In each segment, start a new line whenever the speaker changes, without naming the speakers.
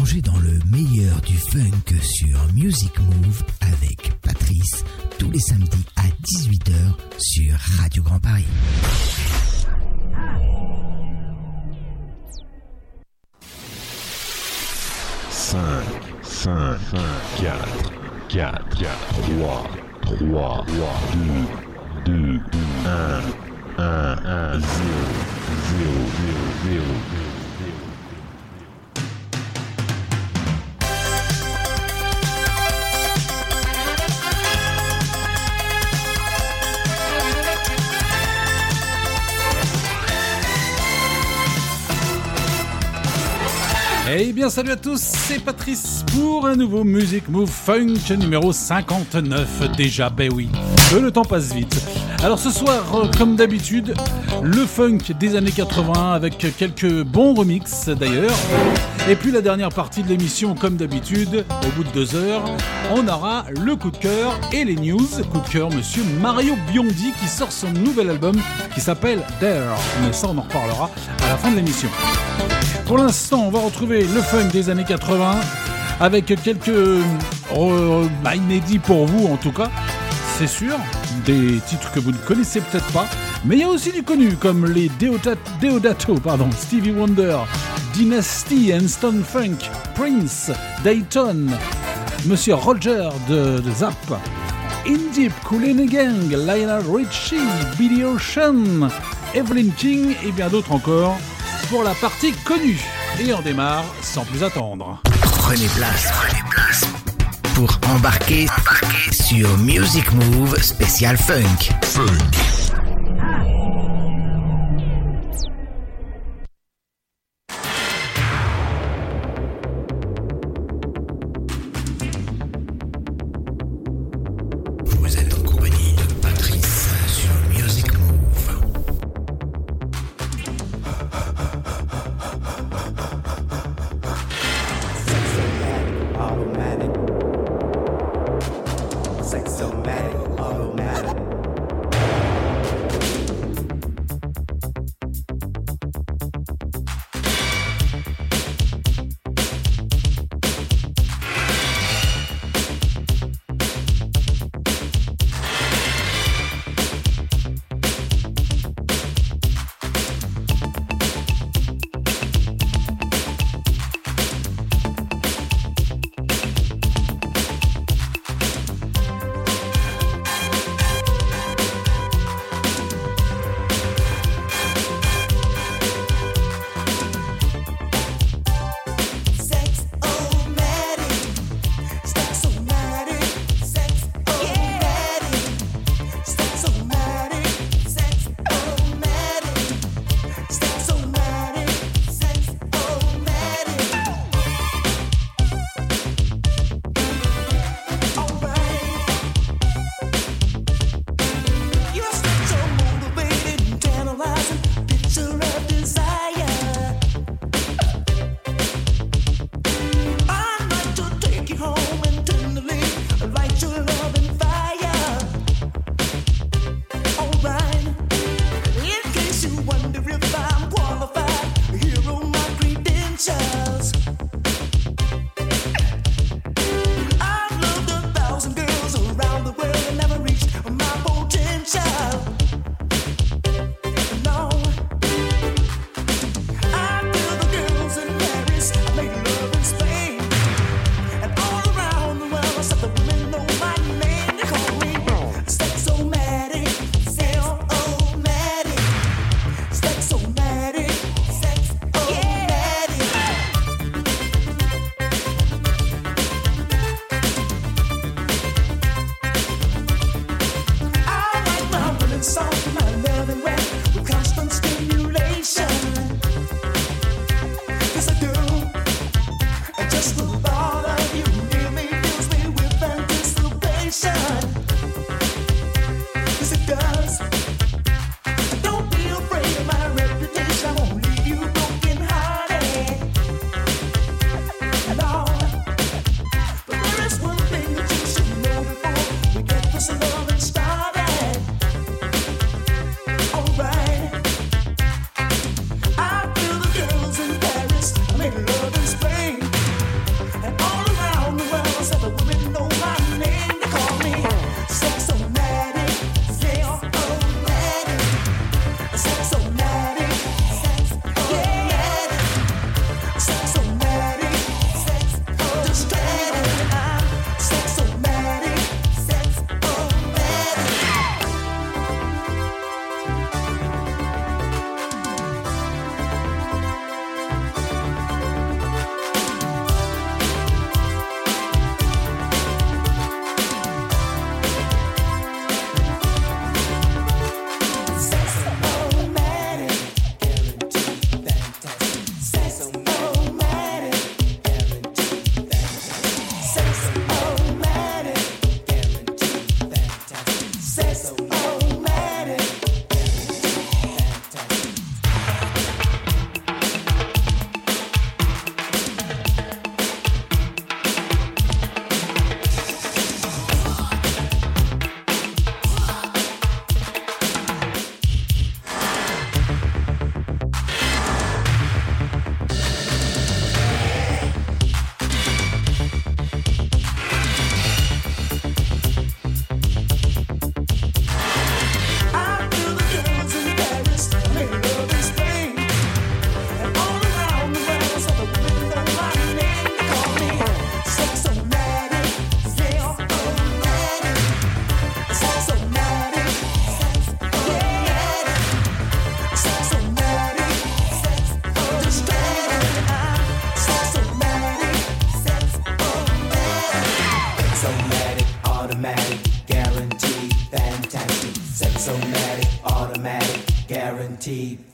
dans le meilleur du funk sur Music Move avec Patrice tous les samedis à 18h sur Radio Grand Paris.
5, 5, 4, 4, 3, 3, 2, 2, 1, 1, 1, 0, 0, 0, 0.
Eh bien salut à tous, c'est Patrice pour un nouveau Music Move Funk numéro 59 déjà, ben oui, le temps passe vite. Alors ce soir, euh, comme d'habitude, le funk des années 80 avec quelques bons remixes d'ailleurs. Et puis la dernière partie de l'émission, comme d'habitude, au bout de deux heures, on aura le coup de cœur et les news. Coup de cœur, monsieur Mario Biondi qui sort son nouvel album qui s'appelle Dare. Mais ça, on en reparlera à la fin de l'émission. Pour l'instant, on va retrouver le funk des années 80 avec quelques bah, inédits pour vous en tout cas, c'est sûr, des titres que vous ne connaissez peut-être pas, mais il y a aussi du connu comme les Deodato, pardon, Stevie Wonder, Dynasty and Stone Funk, Prince, Dayton, Monsieur Roger de, Zap, Indip, Cool Gang, Lionel Richie, Billy Ocean, Evelyn King et bien d'autres encore pour la partie connue. Et on démarre sans plus attendre.
Prenez place, prenez place pour embarquer, embarquer sur Music Move spécial Funk. Funk.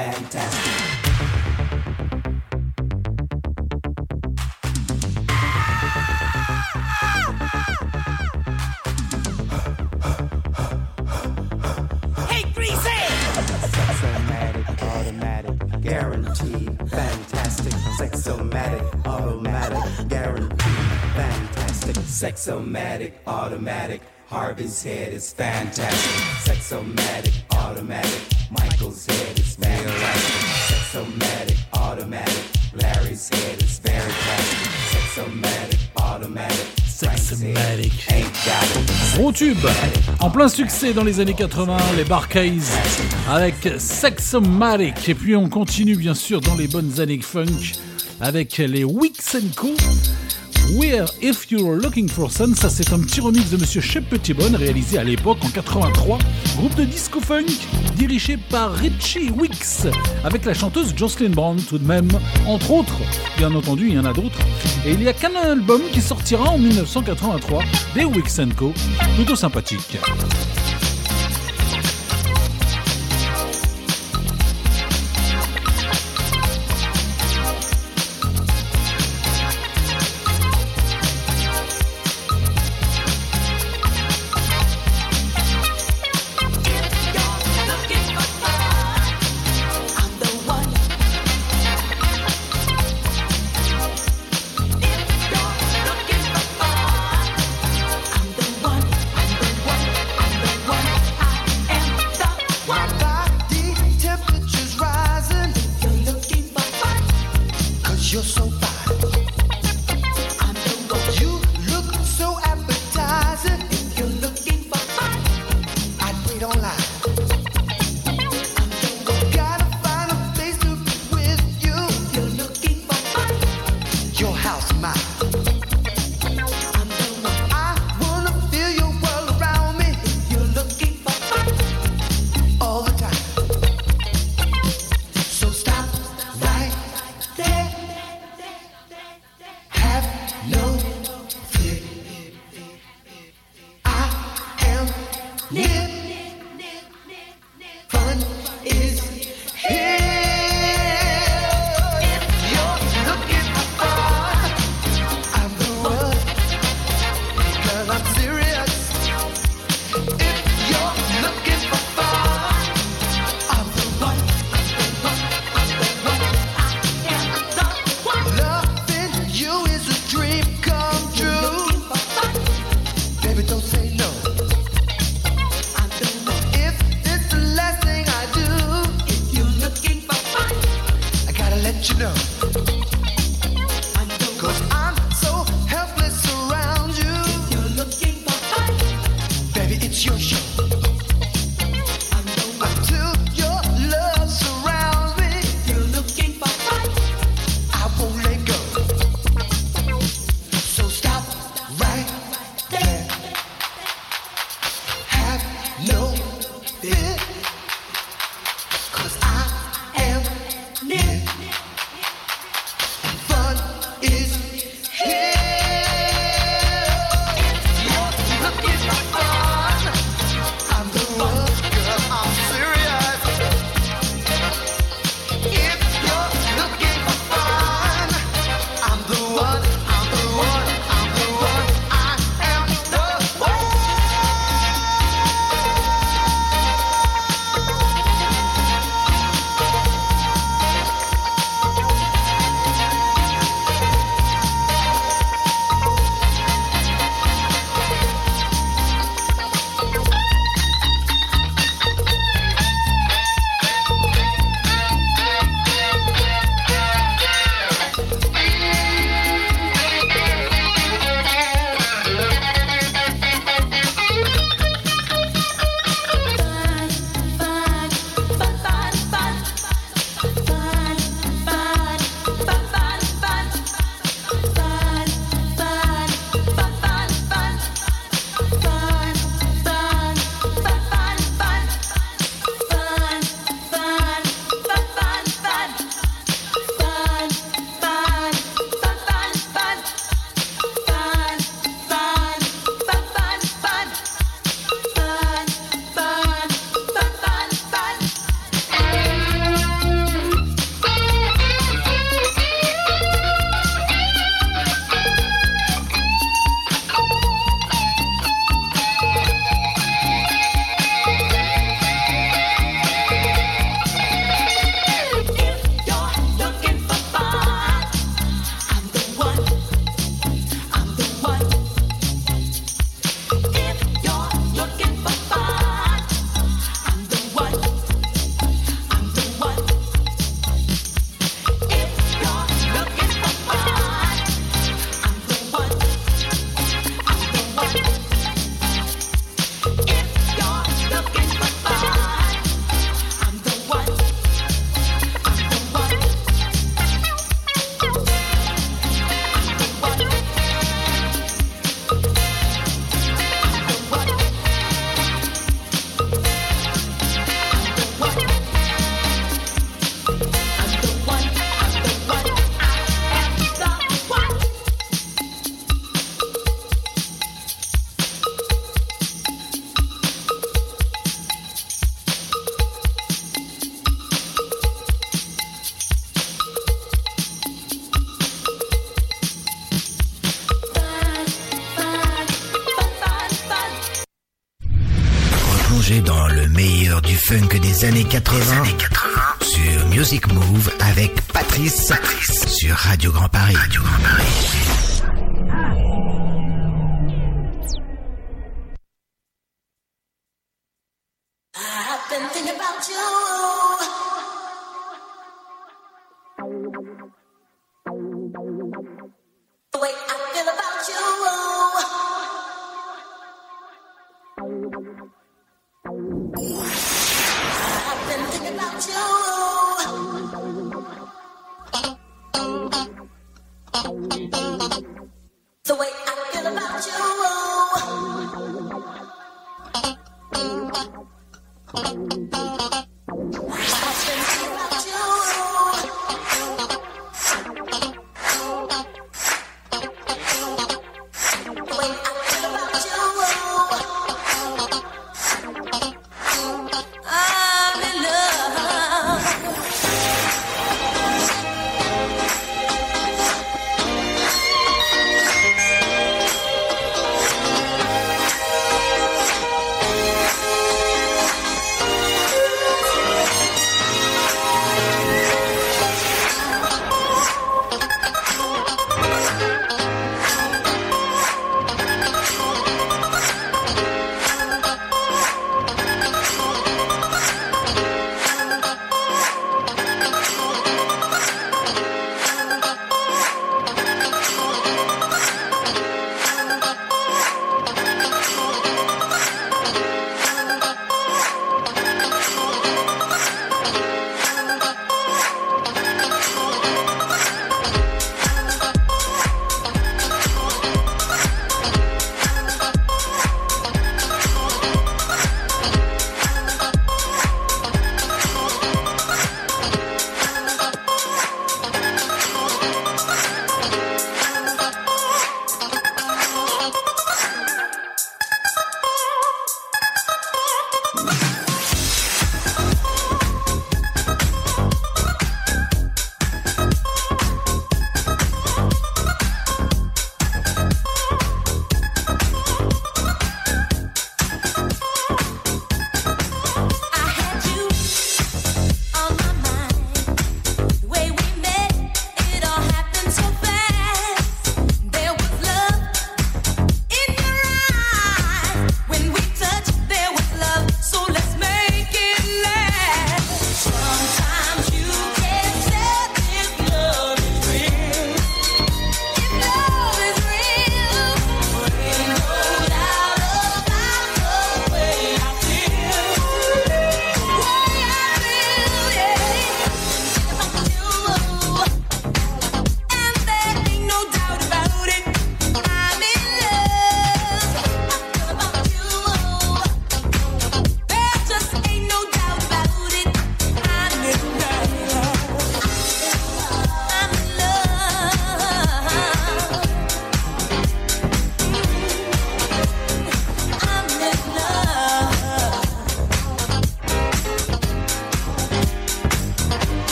Fantastic. Sexomatic, automatic. Harvey's head is fantastic. Sexomatic,
en plein succès dans les années 80, les Barcays avec Sexomatic. Et puis on continue bien sûr dans les bonnes années funk avec les Wix Co. Where If You're Looking for Sun, ça c'est un petit remix de Monsieur Shep Petitbonne réalisé à l'époque en 83, groupe de disco funk dirigé par Richie Wicks avec la chanteuse Jocelyn Brown tout de même, entre autres, bien entendu il y en a d'autres. Et il y a qu'un album qui sortira en 1983 des Wicks Co, plutôt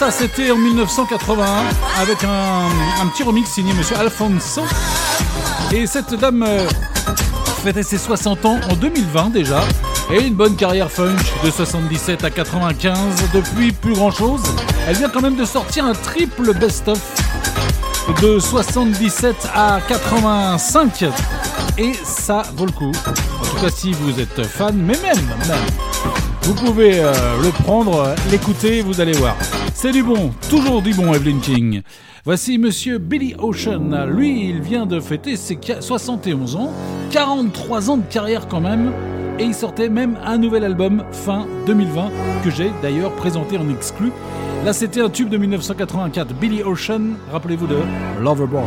ça, c'était en 1981 avec un, petit remix signé Monsieur Alfonso. Et cette dame euh, fêtait ses 60 ans en 2020 déjà. Et une bonne carrière funk de 77 à 95. Depuis, plus grand chose. Elle vient quand même de sortir un triple best-of de 77 à 85. Et ça vaut le coup. En tout cas, si vous êtes fan, mais même, vous pouvez euh, le prendre, l'écouter, vous allez voir. C'est du bon, toujours du bon, Evelyn King. Voici monsieur Billy Ocean. Lui, il vient de fêter ses 71 ans, 43 ans de carrière quand même. Et il sortait même un nouvel album fin 2020 que j'ai d'ailleurs présenté en exclu. Là, c'était un tube de 1984, Billy Ocean. Rappelez-vous de Loverboy.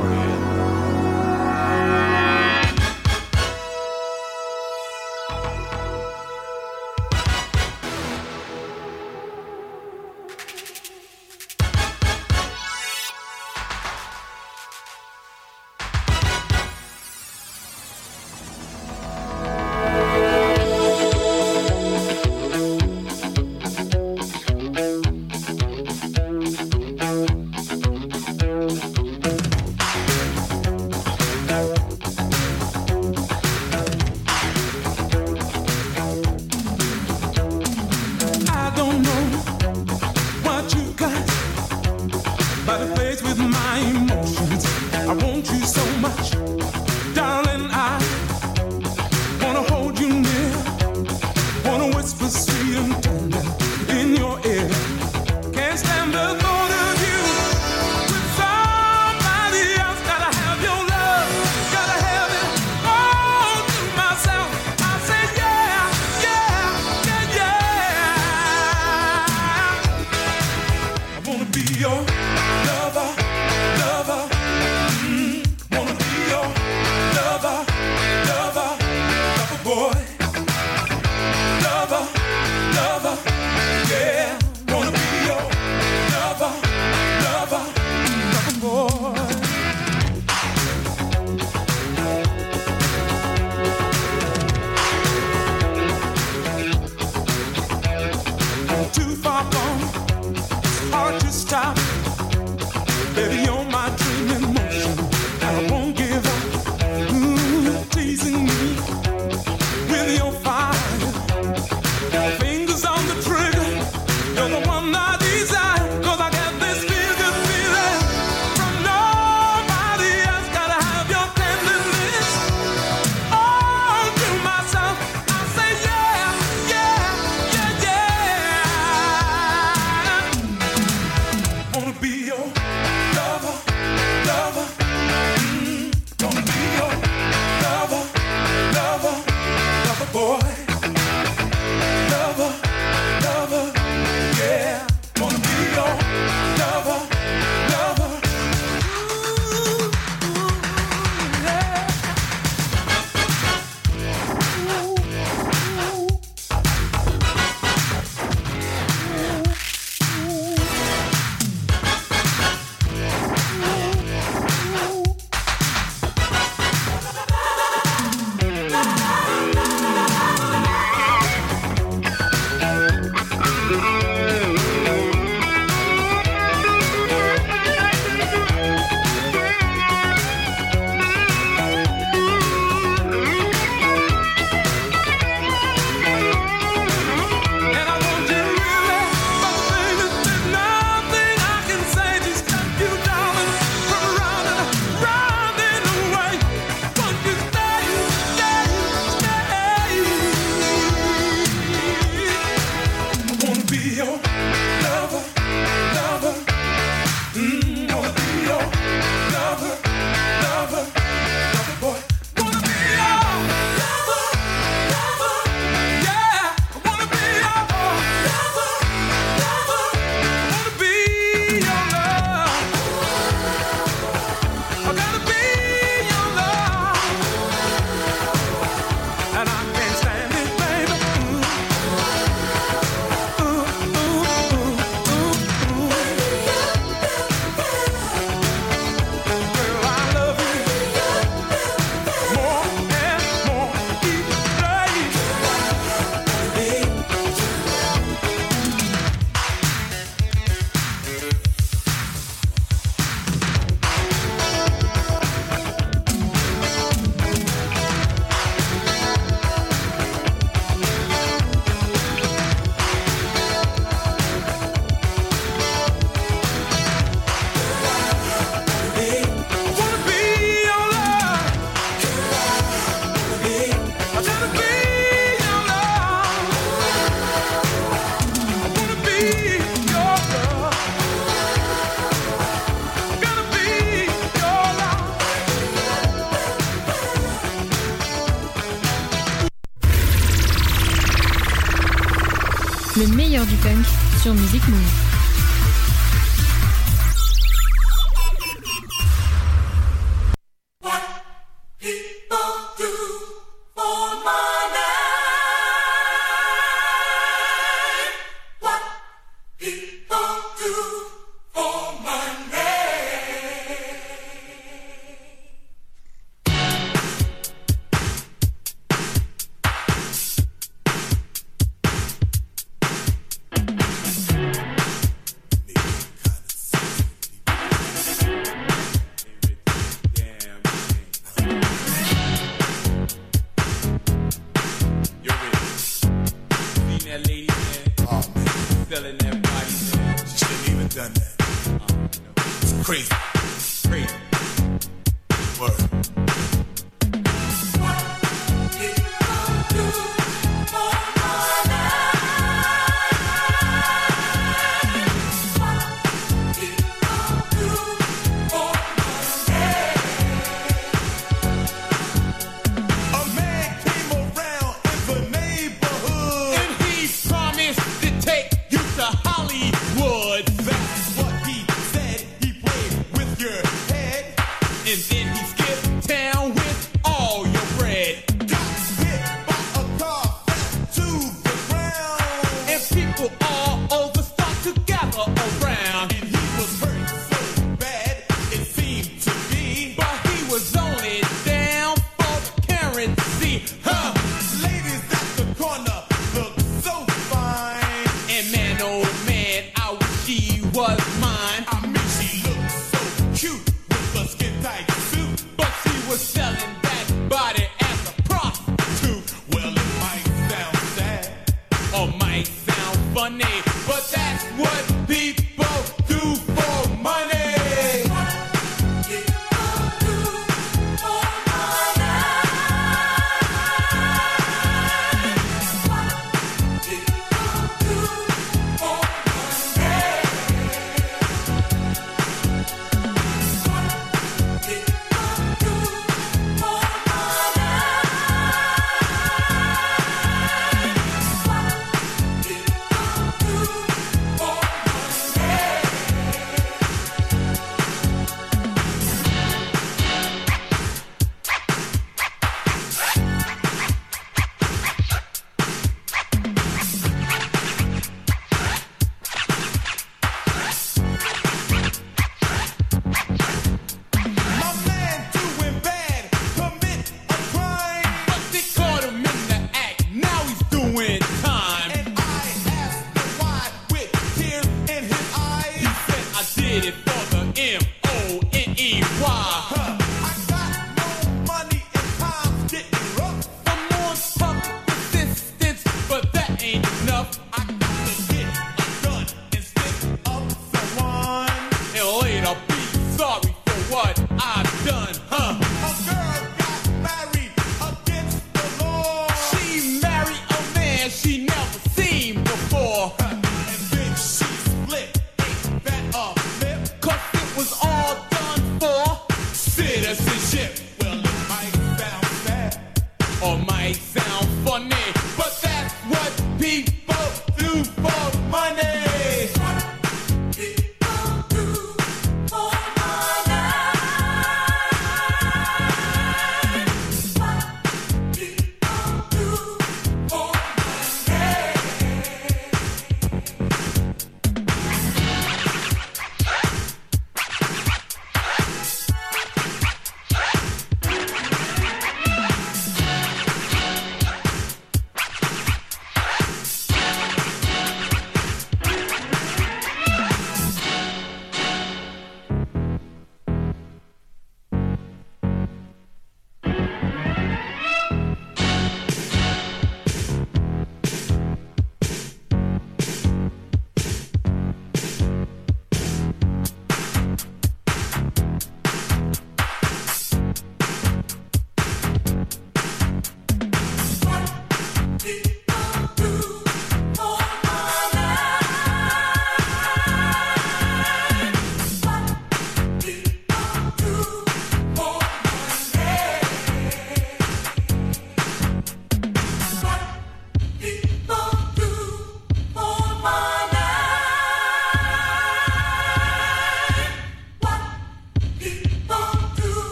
sorry.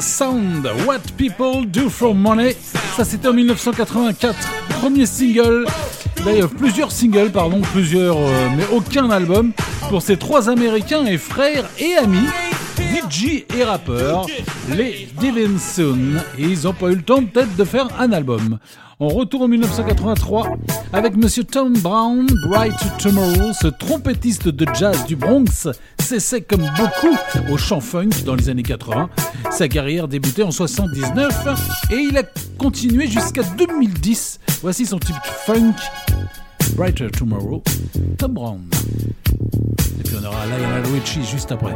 Sound, What People Do for Money. Ça, c'était en 1984. Premier single. D'ailleurs, plusieurs singles, pardon, plusieurs, euh, mais aucun album pour ces trois Américains et frères et amis. DJ et rappeurs, les Sound. Et ils n'ont pas eu le temps peut-être de faire un album. On retourne en 1983 avec Monsieur Tom Brown, Bright Tomorrow, ce trompettiste de jazz du Bronx, cessait comme beaucoup au chant funk dans les années 80. Sa carrière débutait en 79 et il a continué jusqu'à 2010. Voici son type funk, Brighter Tomorrow, Tom Brown. Et puis on aura Lionel Richie juste après.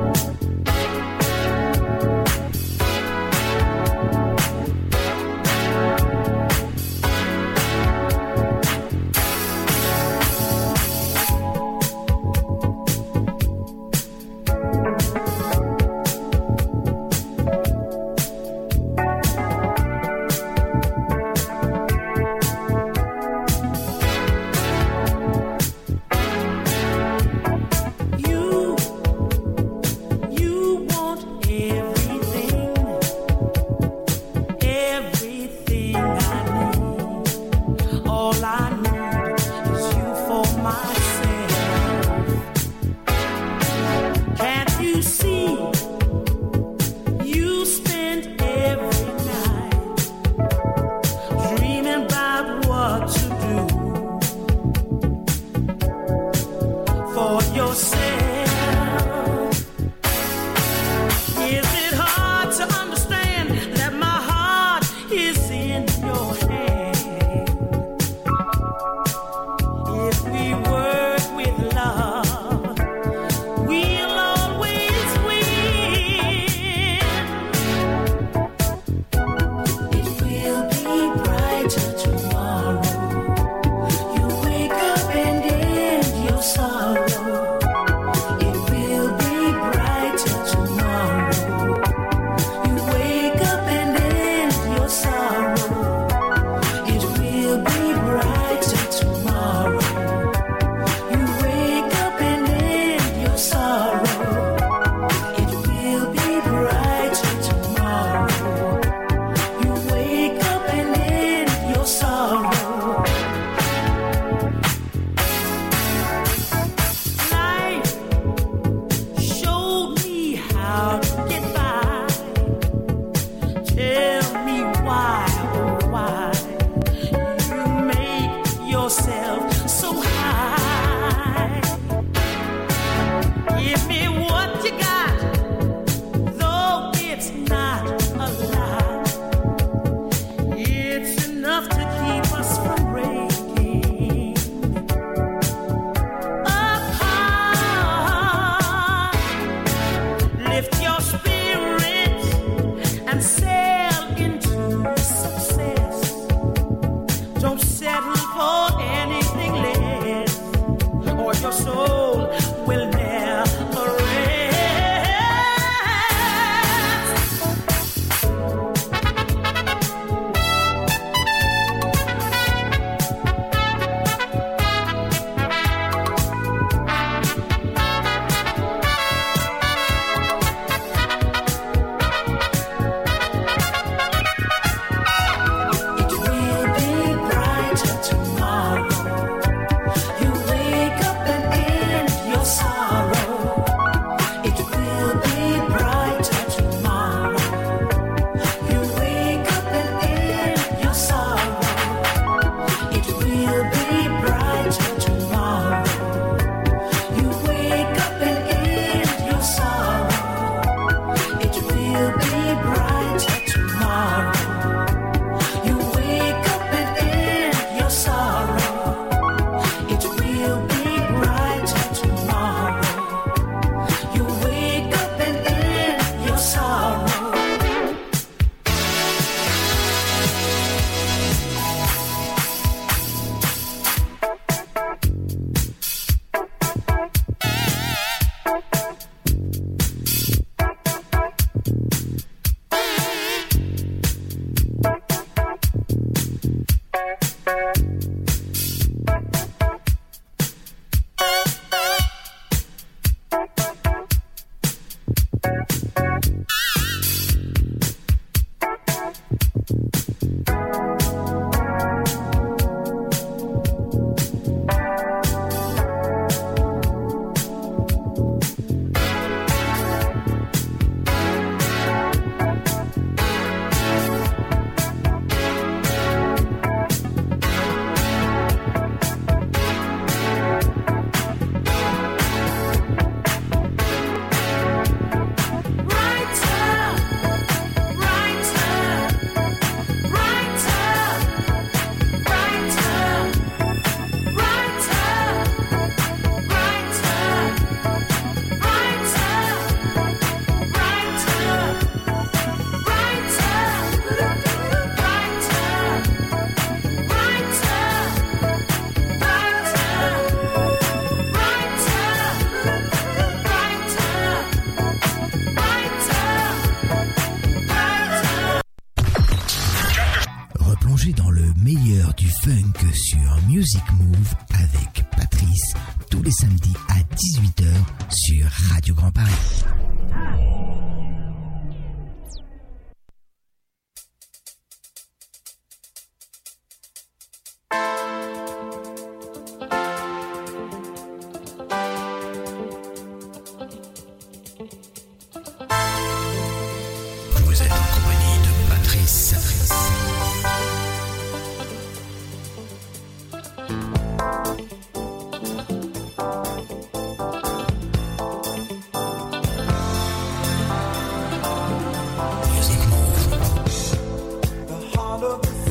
The heart of the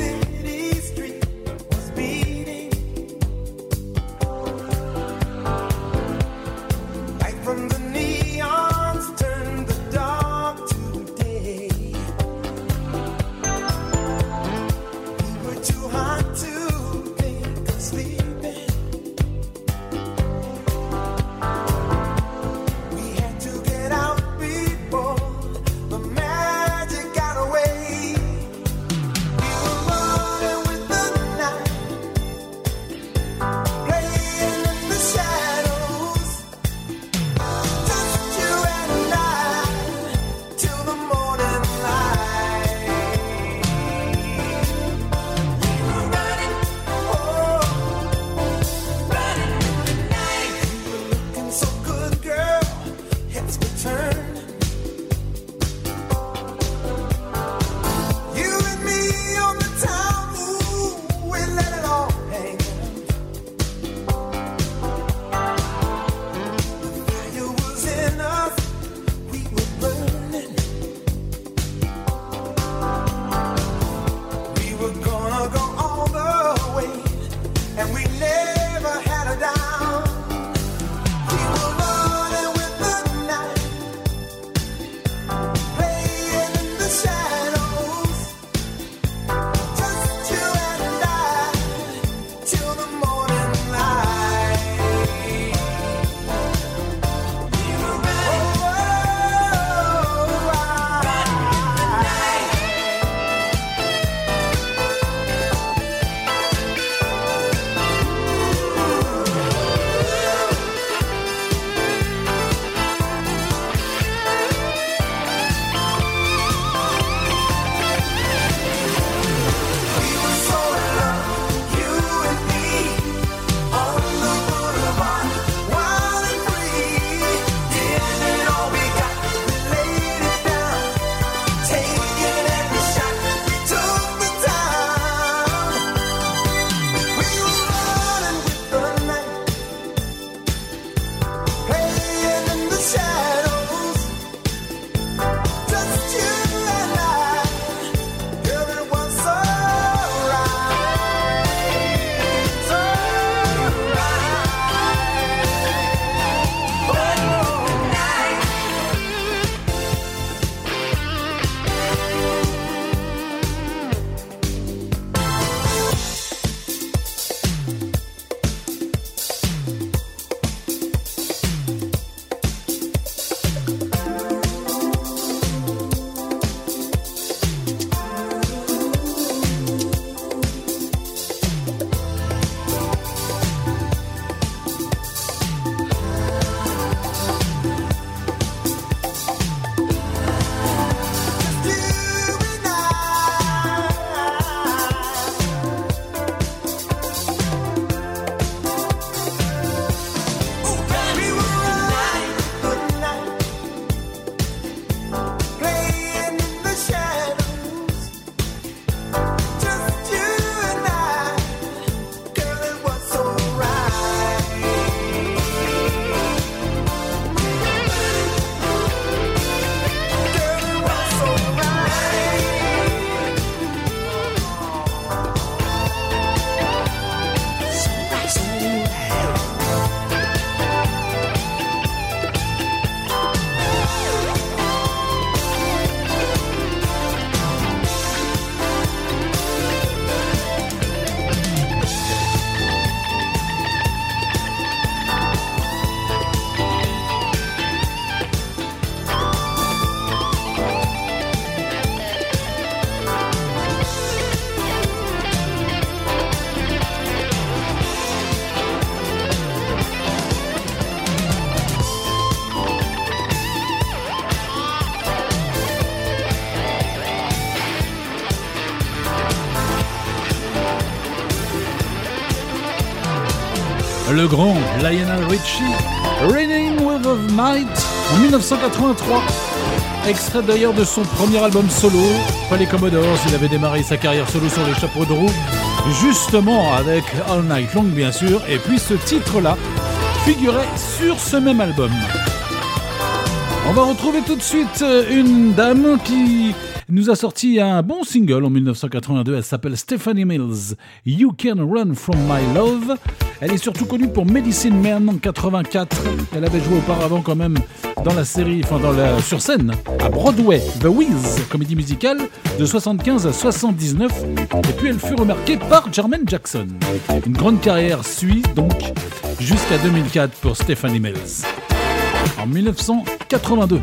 le grand Lionel Richie, Raining with of Night en 1983. Extrait d'ailleurs de son premier album solo, pas les Commodores, il avait démarré sa carrière solo sur les chapeaux de roue, justement avec All Night Long bien sûr, et puis ce titre-là figurait sur ce même album. On va retrouver tout de suite euh, une dame qui nous a sorti un bon single en 1982. Elle s'appelle Stephanie Mills. You Can Run From My Love. Elle est surtout connue pour Medicine Man en 84. Elle avait joué auparavant quand même dans la série, enfin dans la, sur scène, à Broadway, The Wiz, comédie musicale de 75 à 79. Et puis elle fut remarquée par Jermaine Jackson. Une grande carrière suit donc jusqu'à 2004 pour Stephanie Mills. En 1982.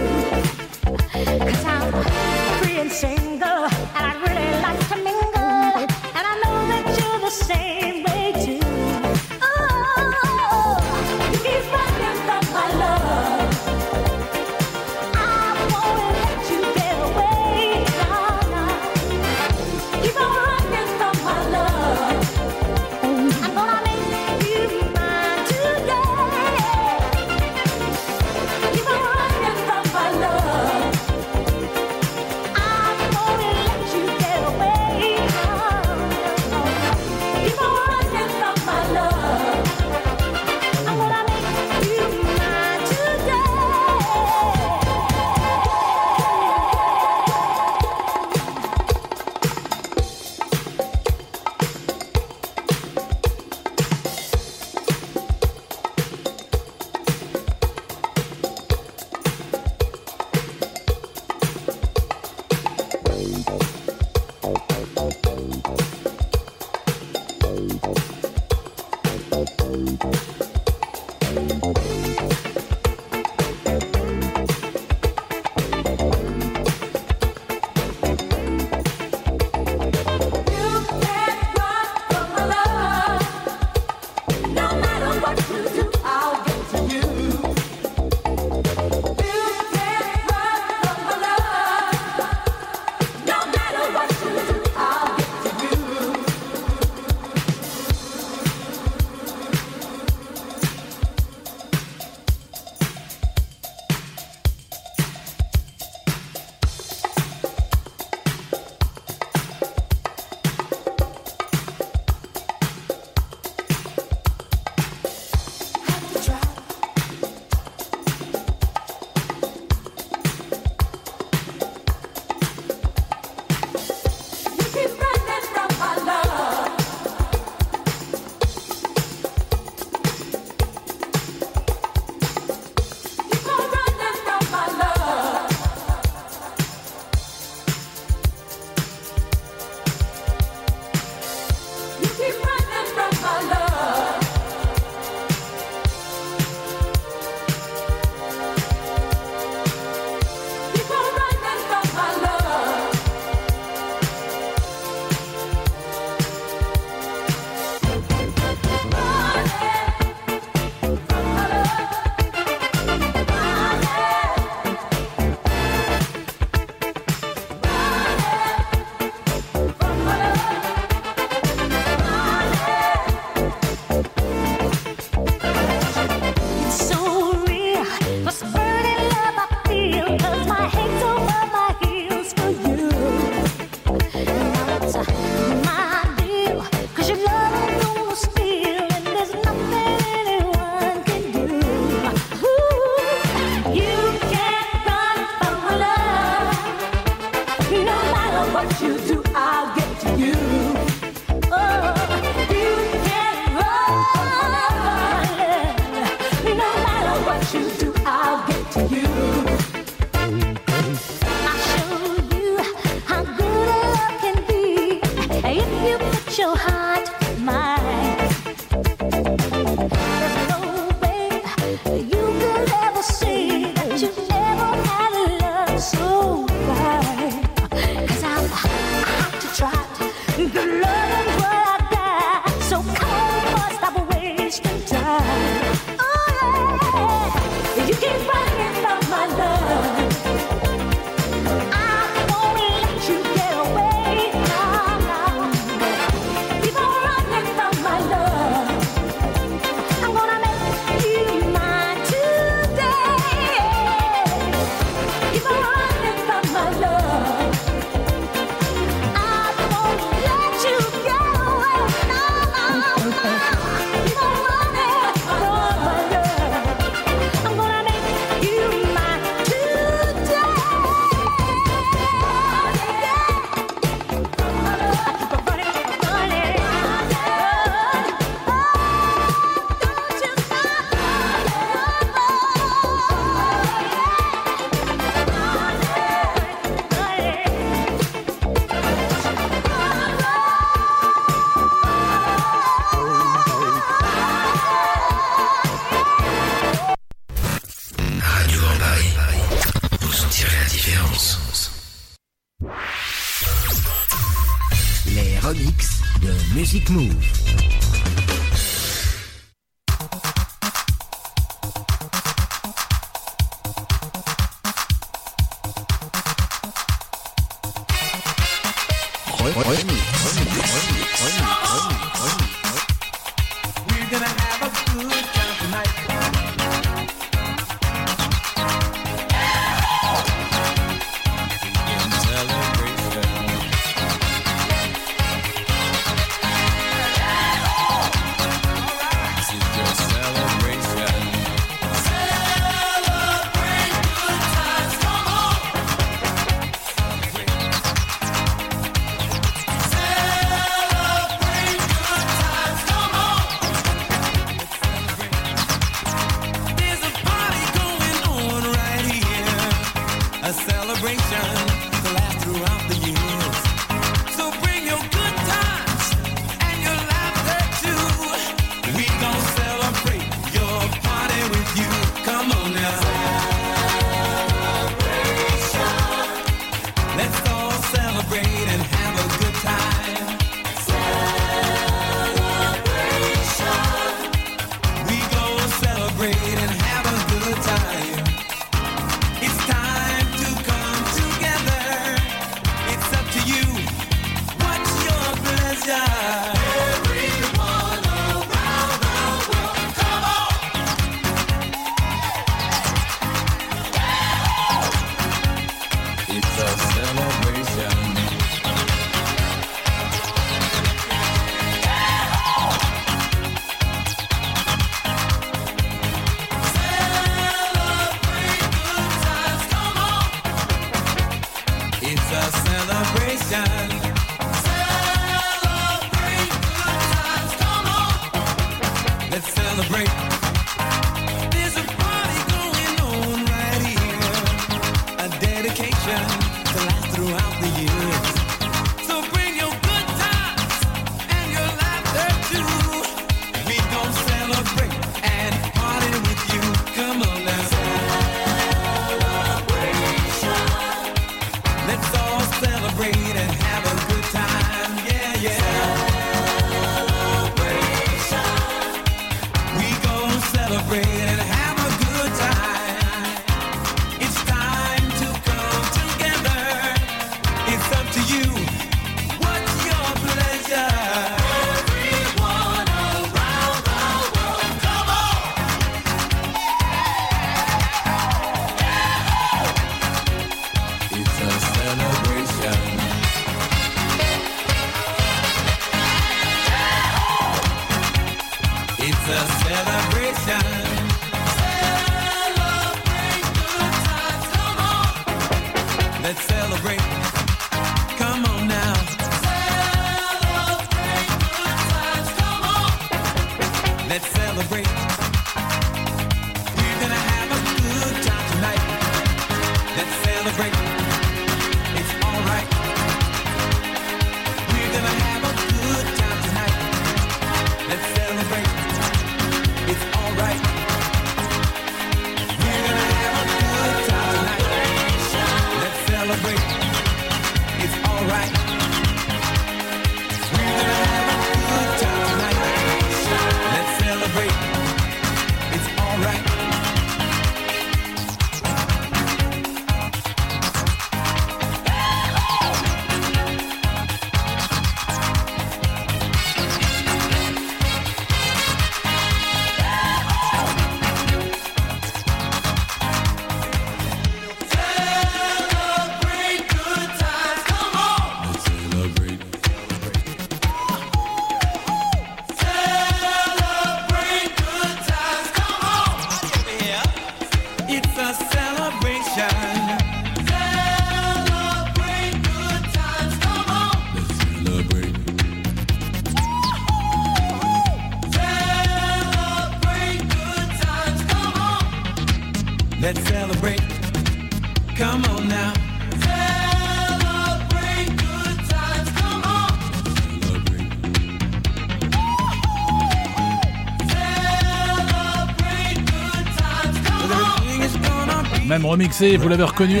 Remixé, vous l'avez reconnu.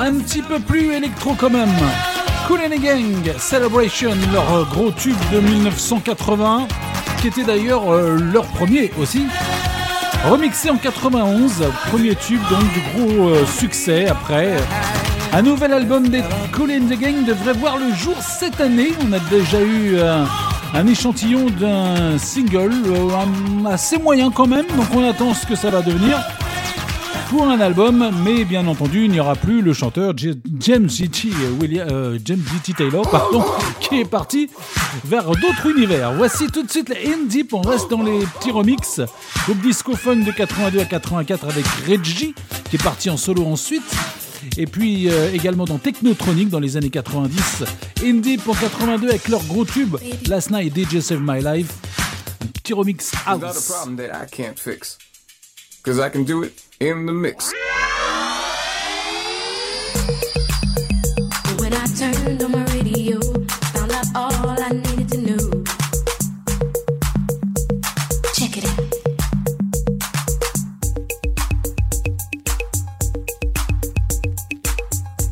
Un petit peu plus électro quand même. Cool and the Gang, Celebration, leur gros tube de 1980, qui était d'ailleurs euh, leur premier aussi. Remixé en 91, premier tube donc du gros euh, succès après. Un nouvel album des Cool and the Gang devrait voir le jour cette année. On a déjà eu euh, un échantillon d'un single assez moyen quand même, donc on attend ce que ça va devenir pour un album, mais bien entendu, il n'y aura plus le chanteur J- James G.T. William- euh, James G.T. Taylor, pardon, qui est parti vers d'autres univers. Voici tout de suite les Deep, on reste dans les petits remixes. Groupe disco funk de 82 à 84 avec Reggie, qui est parti en solo ensuite. Et puis euh, également dans Technotronic dans les années 90. In Deep en 82 avec leur gros tube Last Night DJ Save My Life. Un petit remix house.
Cause I can do it in the mix.
When I turned on my radio, found out all I needed to know. Check it out.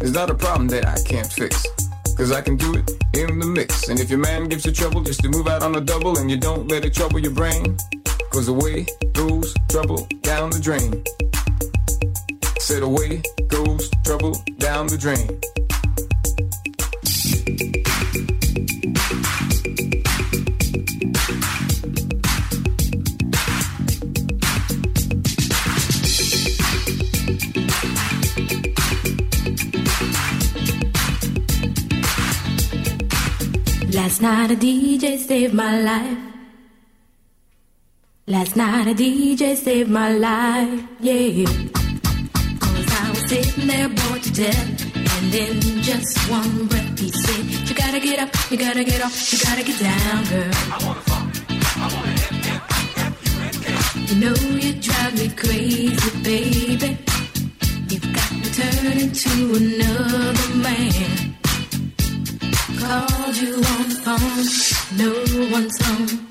It's not a problem that I can't fix. Cause I can do it in the mix. And if your man gives you trouble just to move out on a double and you don't let it trouble your brain. Cause away goes trouble down the drain. Said away goes trouble down the drain.
Last night a DJ saved my life. Last night a DJ saved my life, yeah. I sitting there bored to death. And in just one breath he said, You gotta get up, you gotta get off, you gotta get down, girl. I wanna fuck, I wanna hit, hit, hit, hit, hit. You know you drive me crazy, baby. You've got to turn into another man. Called you on the phone, no one's home.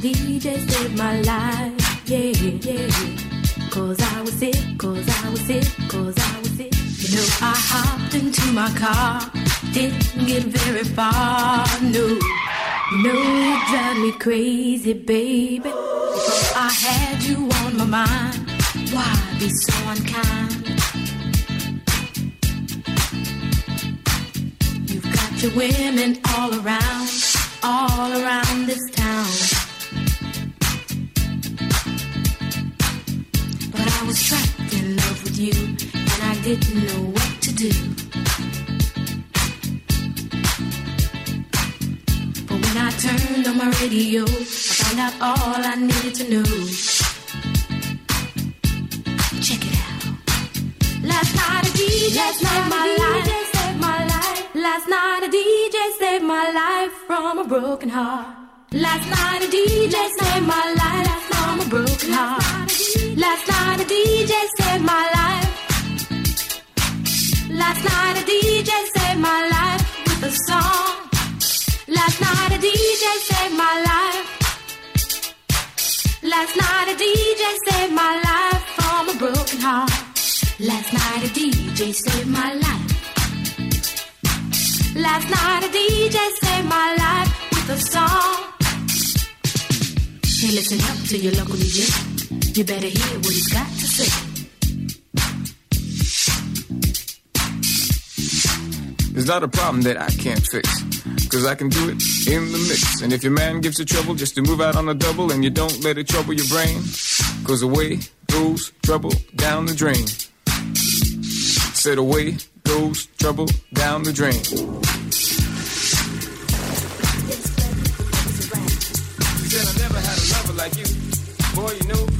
DJ saved my life. Yeah, yeah. Cause I was sick, cause I was sick, cause I was sick. You know, I hopped into my car, didn't get very far, no. You know you drive me crazy, baby. Because I had you on my mind. Why be so unkind? You've got your women all around, all around this town. You, and I didn't know what to do. But when I turned on my radio, I found out all I needed to know. Check it out. Last night a DJ saved my life. Saved my life. Last night a DJ saved my life from a broken heart. Last night a DJ saved my life from a broken heart. Last night a DJ saved my life. Last night a DJ saved my life with a song. Last night a DJ saved my life. Last night a DJ saved my life from a broken heart. Last night a DJ saved my life. Last night a DJ saved my life with a song. Hey, listen up to your local DJ. You better hear what he's got to say.
It's not a problem that I can't fix. Cause I can do it in the mix. And if your man gives you trouble just to move out on a double and you don't let it trouble your brain, cause away goes trouble down the drain. Said away goes trouble down the drain. Said I never had a lover like you. Boy, you know.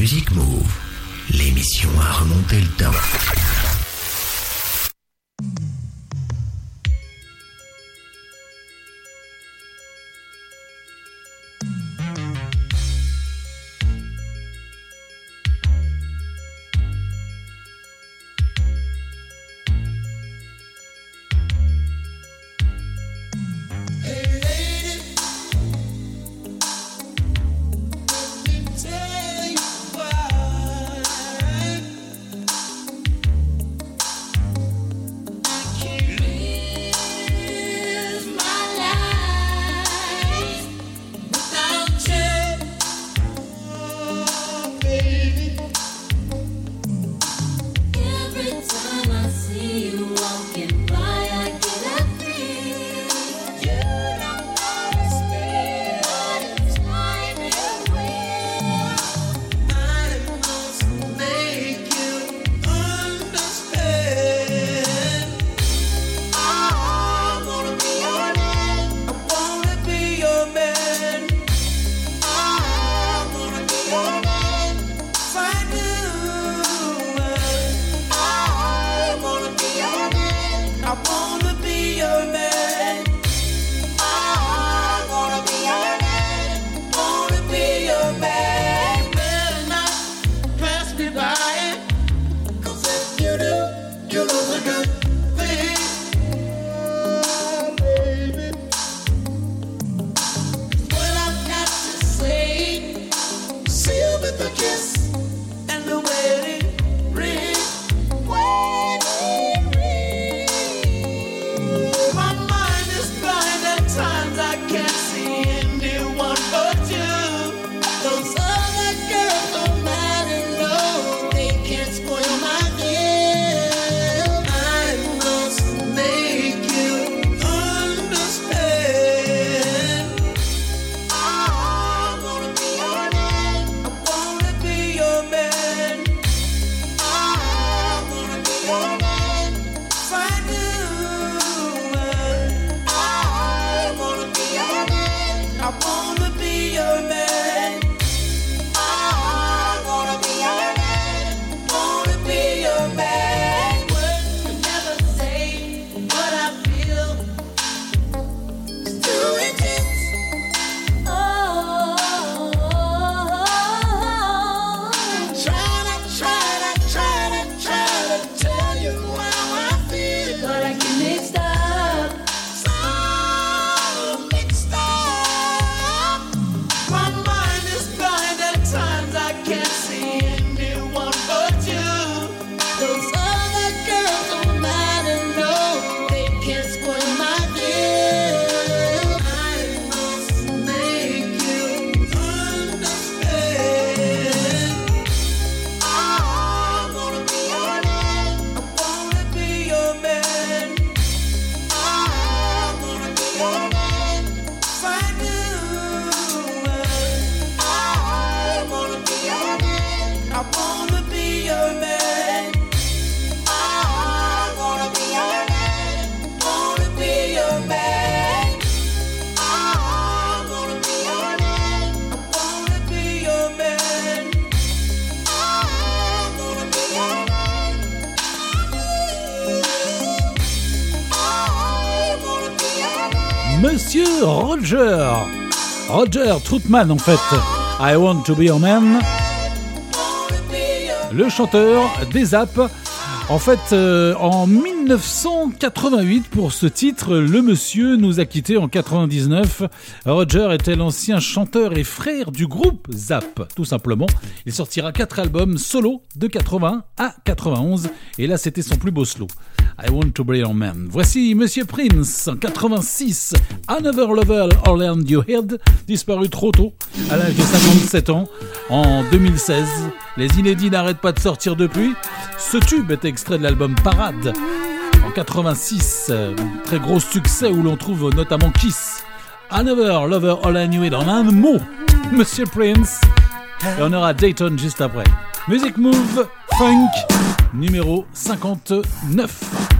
Music Move, l'émission à remonter le temps.
Troutman en fait, I Want to Be Your Man, le chanteur des apps. En fait, euh, en 1988, pour ce titre, le monsieur nous a quittés en 99. Roger était l'ancien chanteur et frère du groupe Zap, tout simplement. Il sortira quatre albums solo de 80 à 91, et là c'était son plus beau slow. I Want to Be Your Man. Voici Monsieur Prince en 86. Another Level Orland You Heard, disparu trop tôt, à l'âge de 57 ans, en 2016. Les inédits n'arrêtent pas de sortir depuis. Ce tube est extrait de l'album Parade en 86. euh, Très gros succès où l'on trouve notamment Kiss. Another Lover All I Knew It en un mot. Monsieur Prince. Et on aura Dayton juste après. Music Move Funk numéro 59.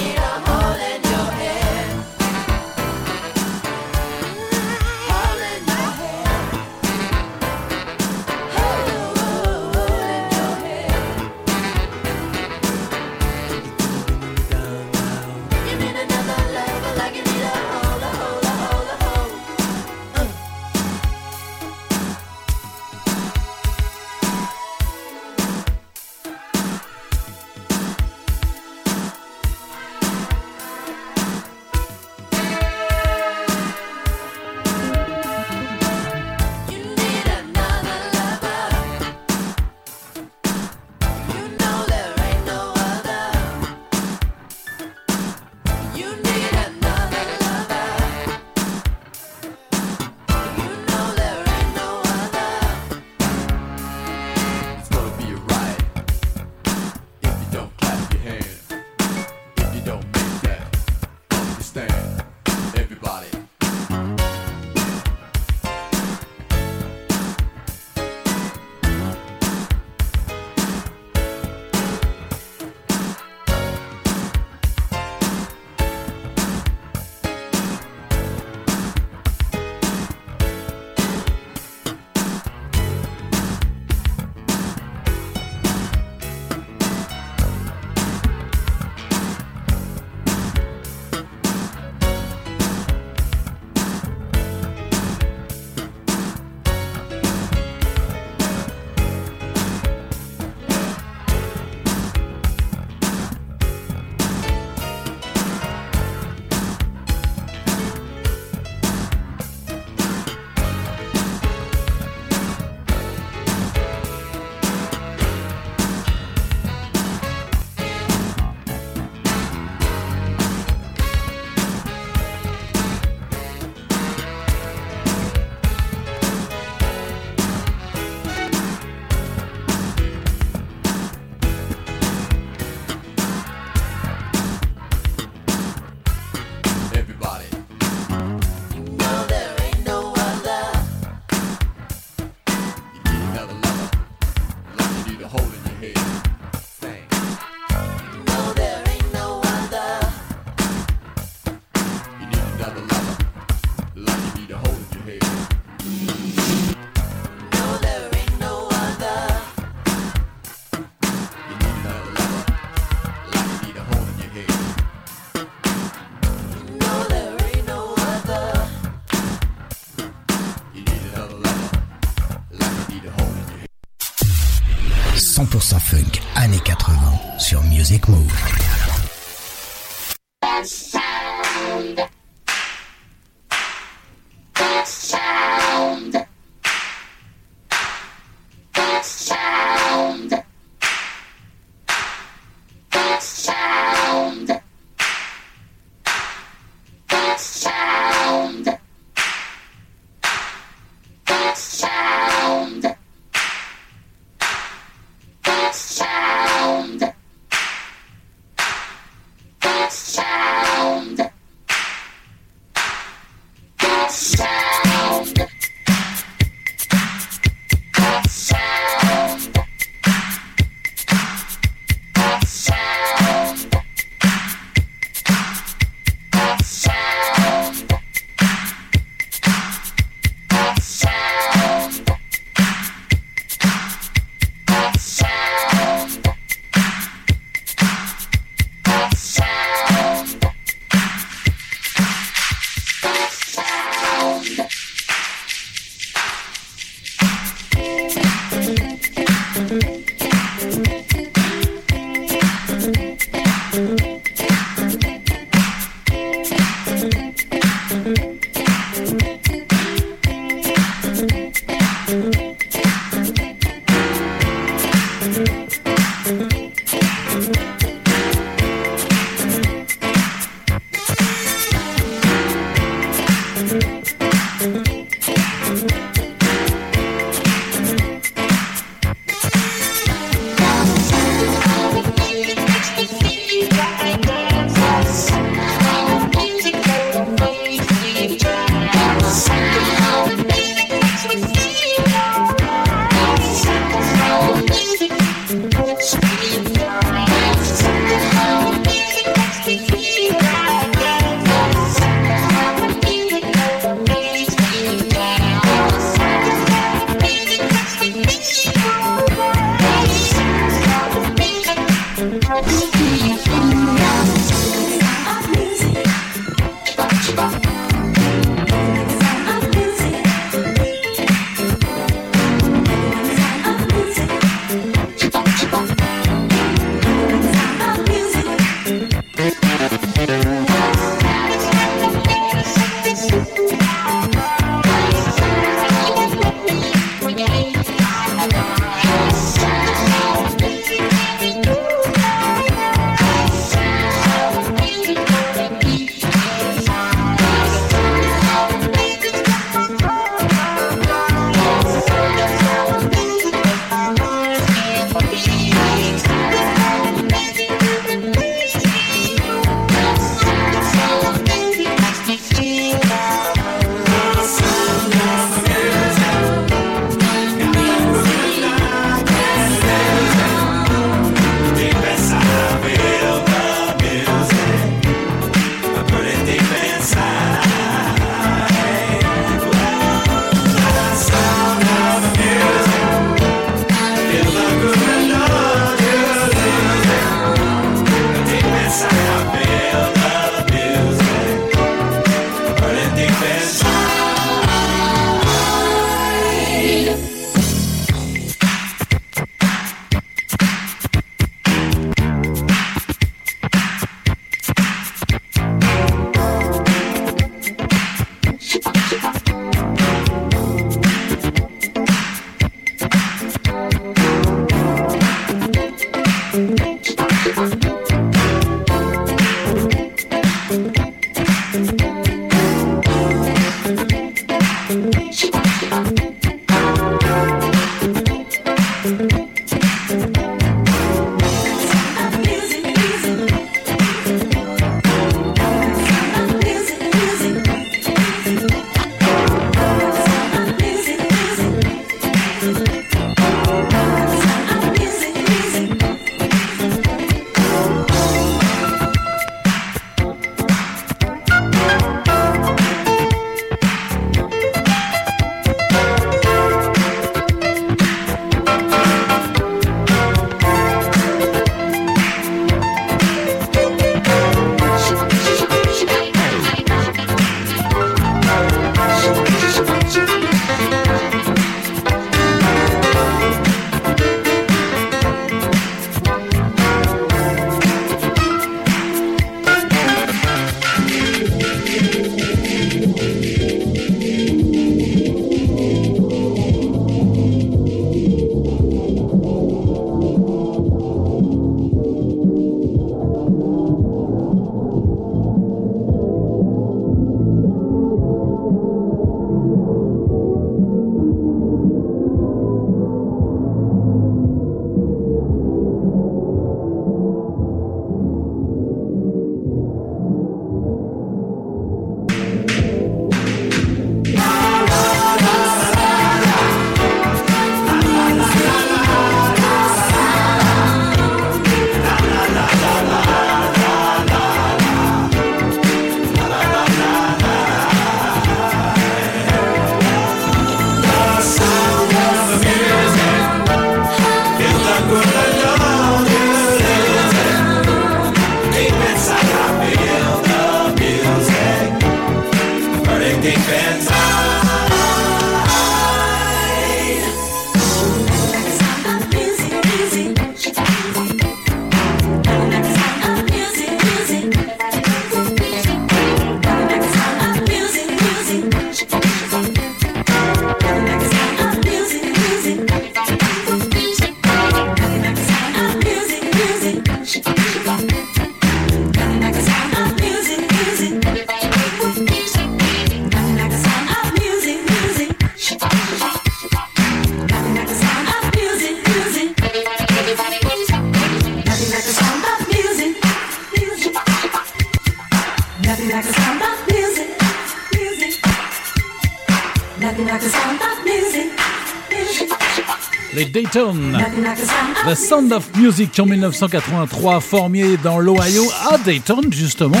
The
Sound
of Music
en 1983, formé dans l'Ohio à Dayton, justement,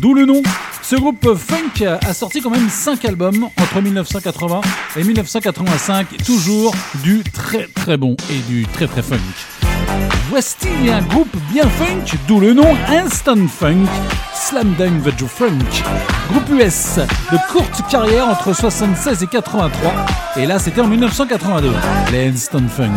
d'où le nom. Ce groupe funk a sorti quand même 5 albums entre 1980 et 1985, toujours du très très bon et du très très funk. Voici un groupe bien funk, d'où le nom Instant Funk, Slam Dunk the Funk. Groupe US de courte carrière entre 76 et 83 et là, c'était en 1982, les Stone Funk.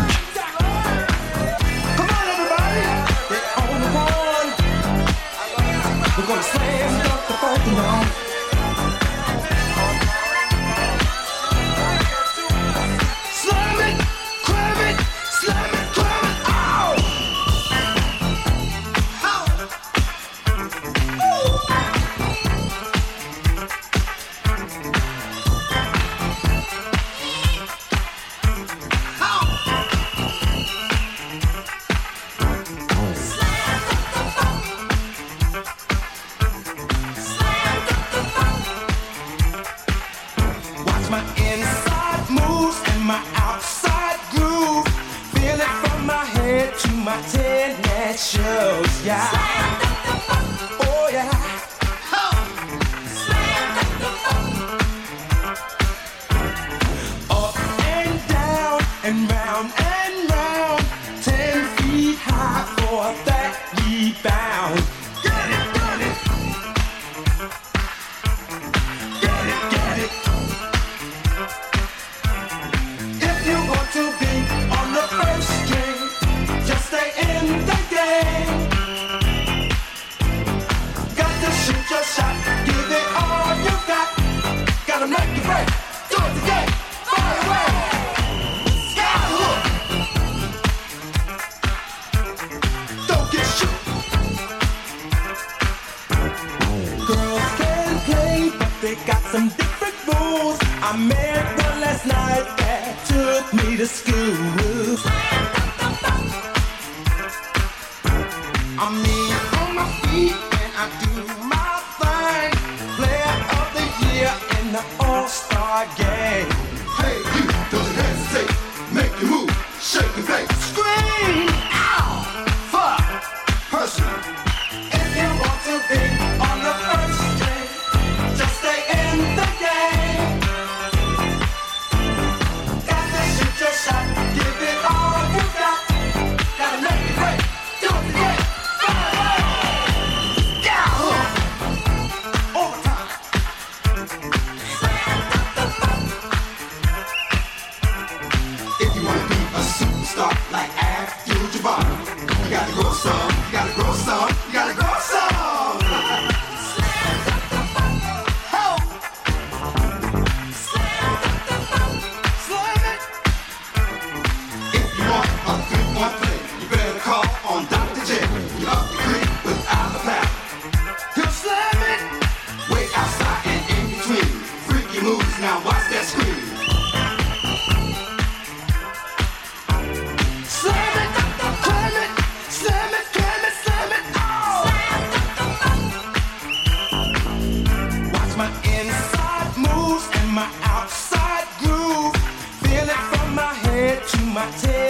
my outside groove. Feel it from my head to my
tail.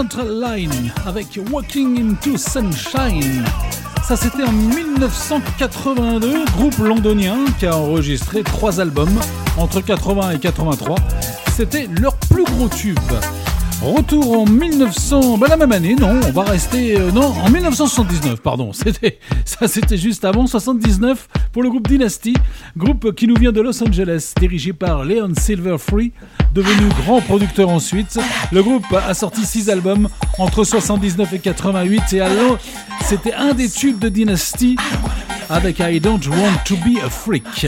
Central Line avec Walking into Sunshine. Ça c'était en 1982, groupe londonien qui a enregistré trois albums entre 80 et 83. C'était leur plus gros tube. Retour en 1900, bah la même année, non, on va rester, euh, non, en 1979, pardon, ça c'était juste avant, 79 pour le groupe Dynasty, groupe qui nous vient de Los Angeles, dirigé par Leon Silverfree, devenu grand producteur ensuite. Le groupe a sorti six albums entre 79 et 88 et alors c'était un des tubes de Dynasty avec I Don't Want to Be a Freak.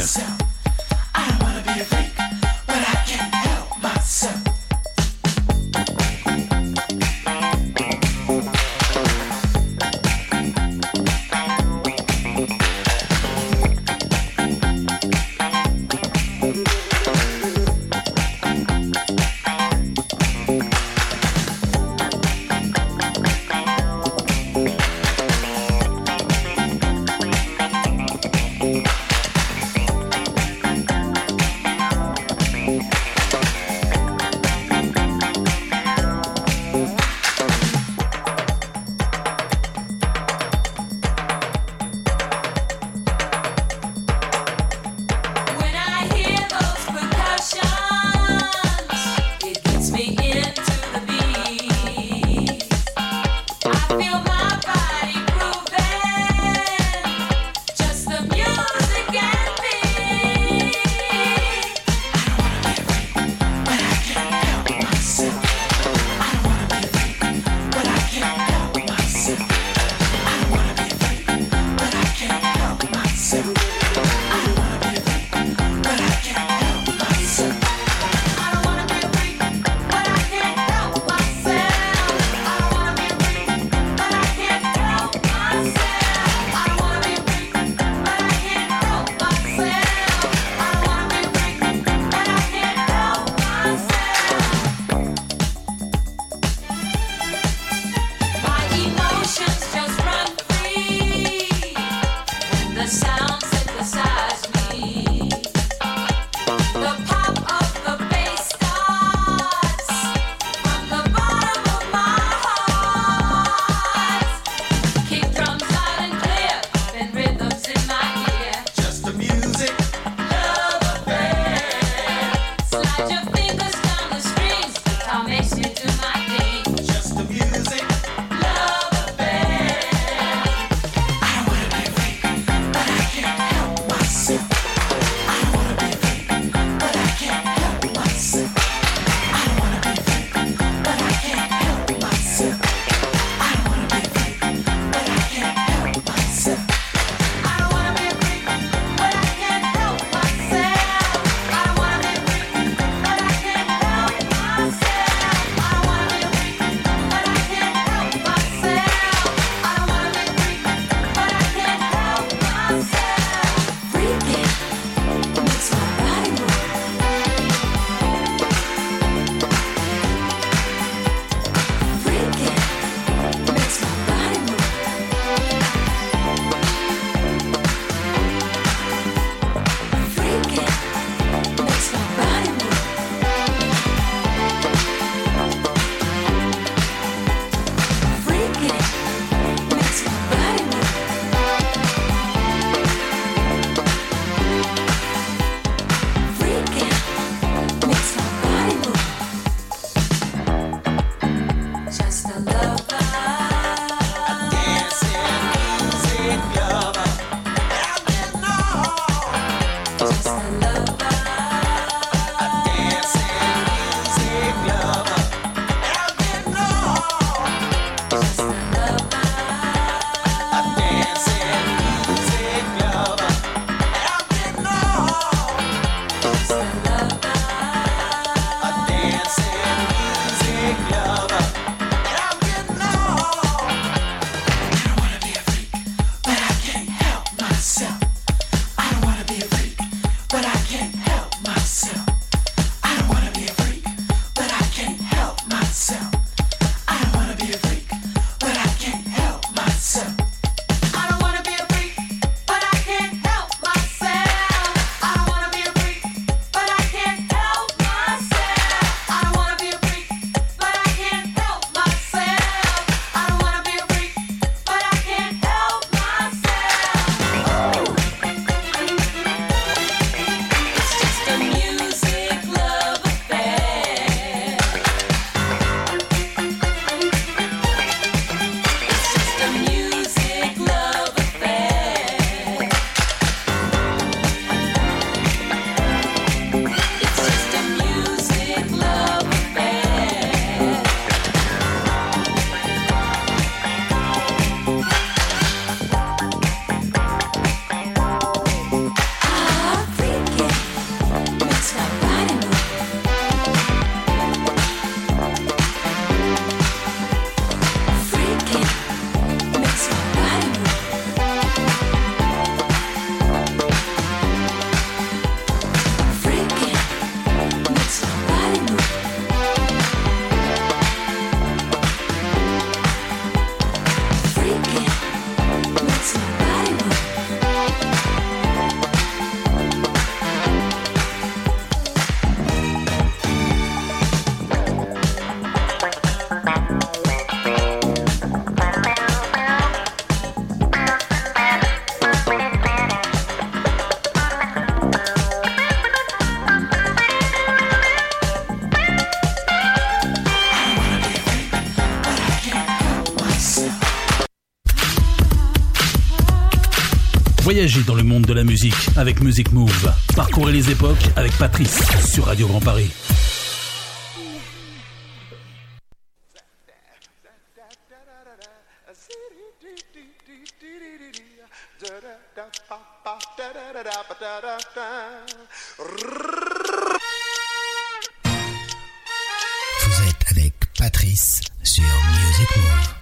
Dans le monde de la musique avec Music Move. Parcourez les époques avec Patrice sur Radio Grand Paris.
Vous êtes avec Patrice sur Music Move.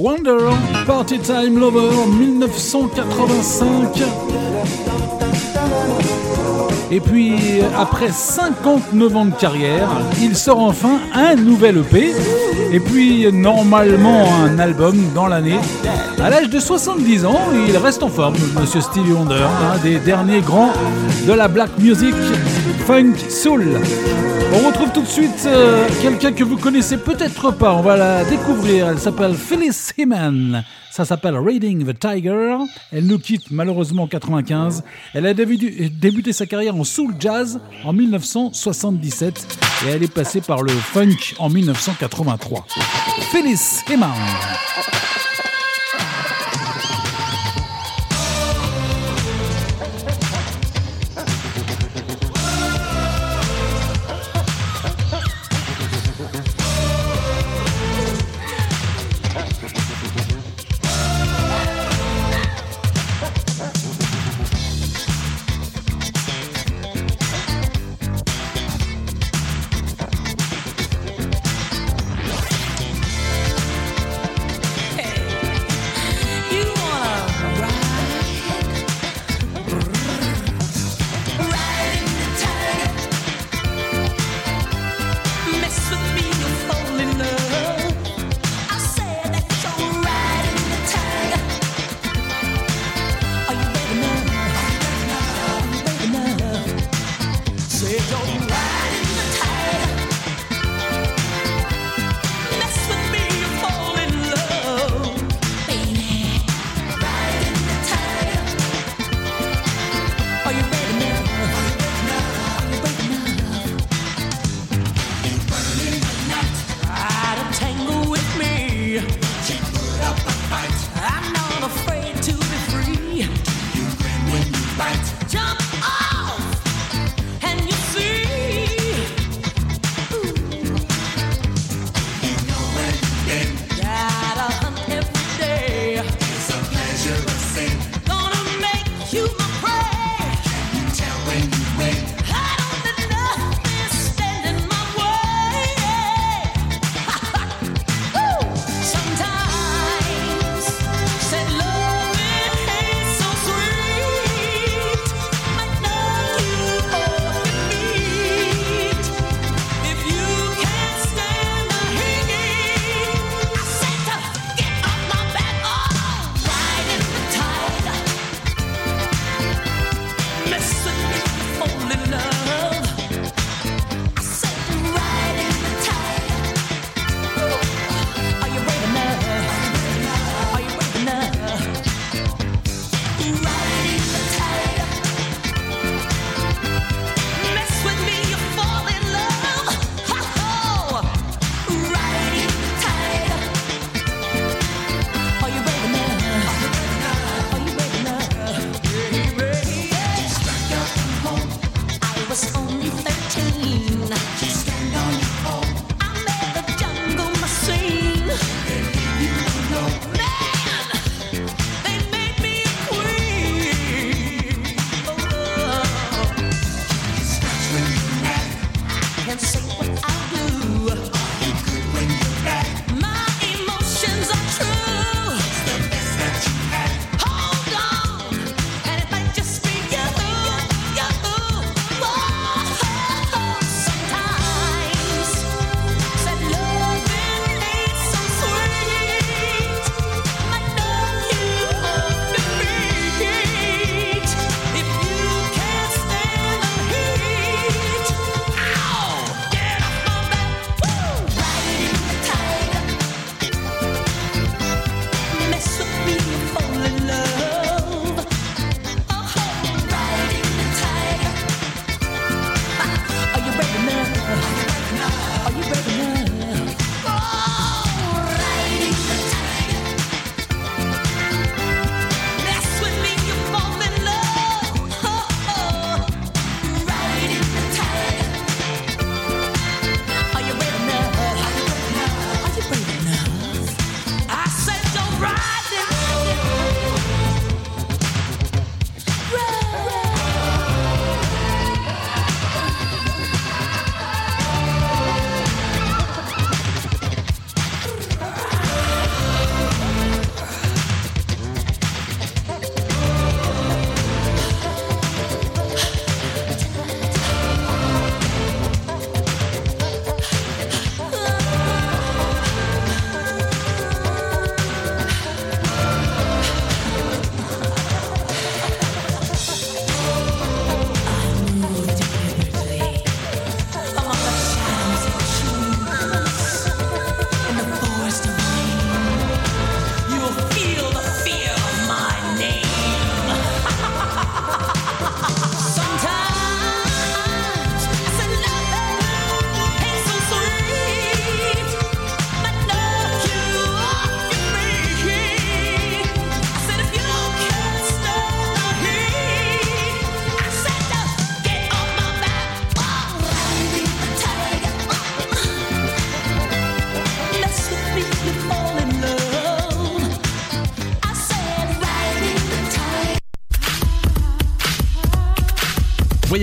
Wonder, Party Time Lover 1985. Et puis, après 59 ans de carrière, il sort enfin un nouvel EP, et puis normalement un album dans l'année. À l'âge de 70 ans, il reste en forme, Monsieur Stevie Wonder, un des derniers grands de la black music, funk, soul. On retrouve tout de suite euh, quelqu'un que vous connaissez peut-être pas, on va la découvrir, elle s'appelle Phyllis ça s'appelle Reading the Tiger. Elle nous quitte malheureusement en 95. Elle a débuté sa carrière en soul jazz en 1977 et elle est passée par le funk en 1983.
Felice
Freeman.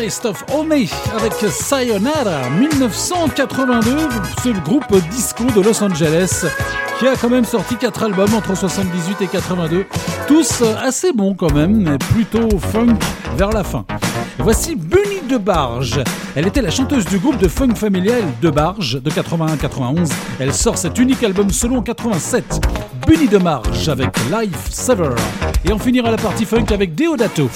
Taste of avec Sayonara 1982. C'est le groupe disco de Los Angeles qui a quand même sorti 4 albums entre 78 et 82. Tous assez bons quand même, mais plutôt funk vers la fin. Voici Bunny de Barge. Elle était la chanteuse du groupe de funk familial de Barge de 81-91. Elle sort cet unique album solo en 87. Bunny de Barge avec Life Sever. Et on finira la partie funk avec Deodato.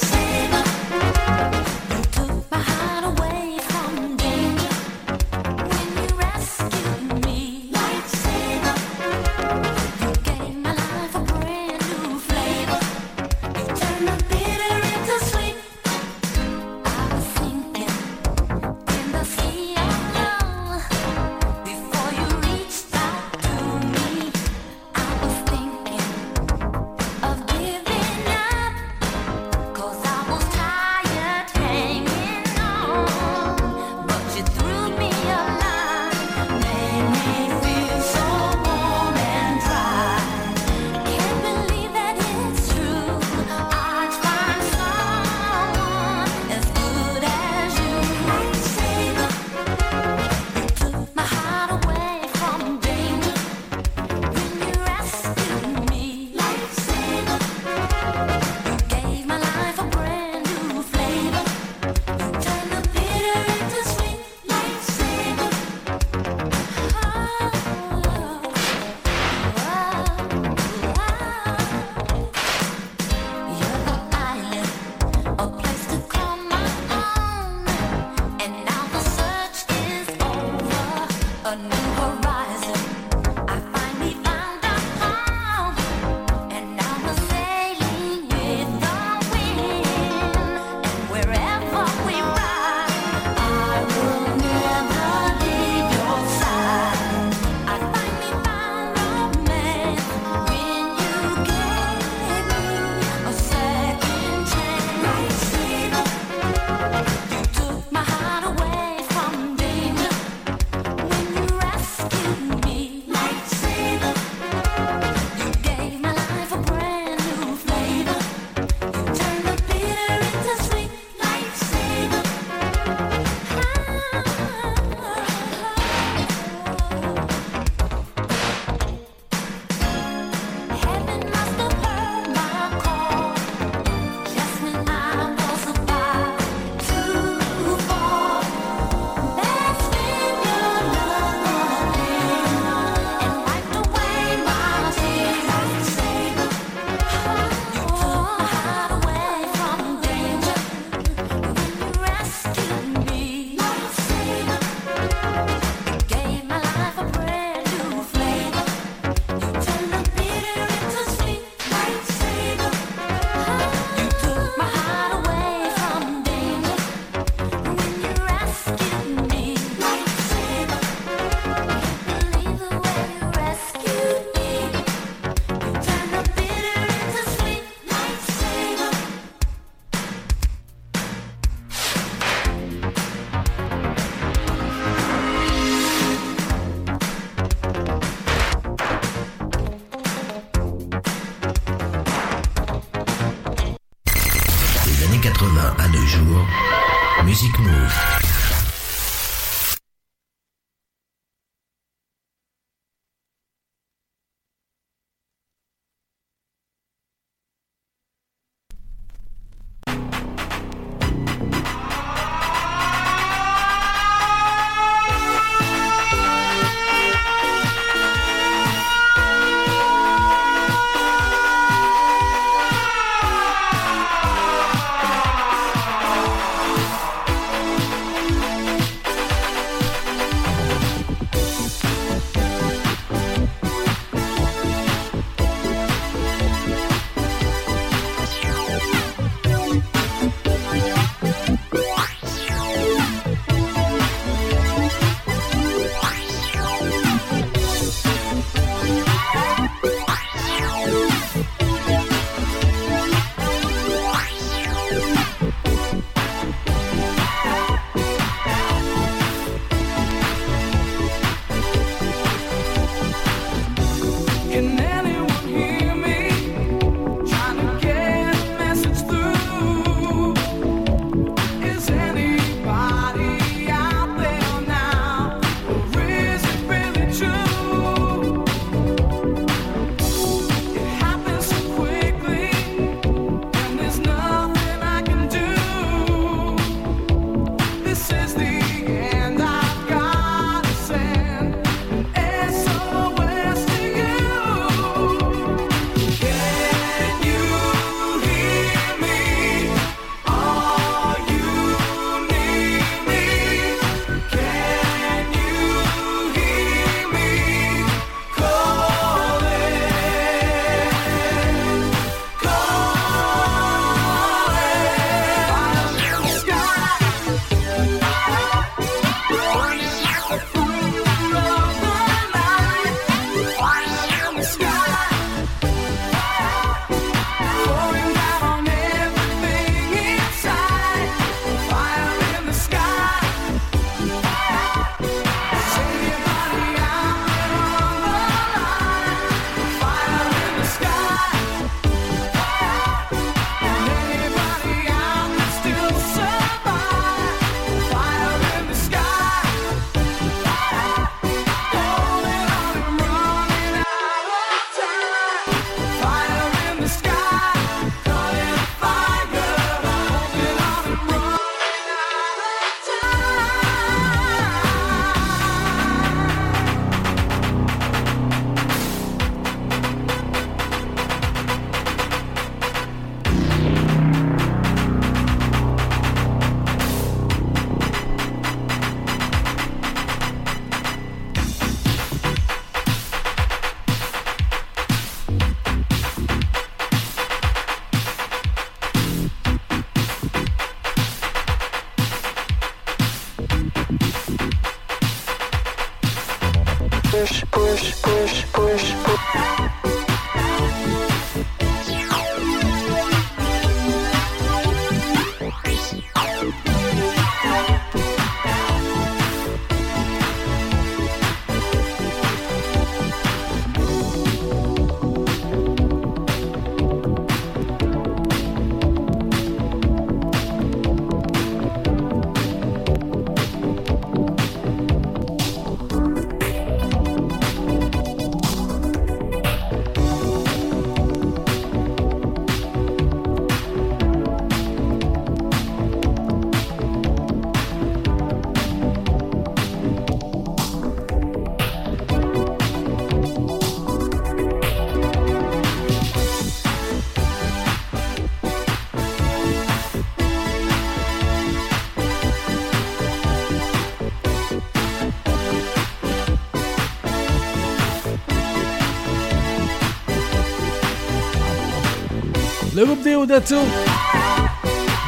Le groupe Deodato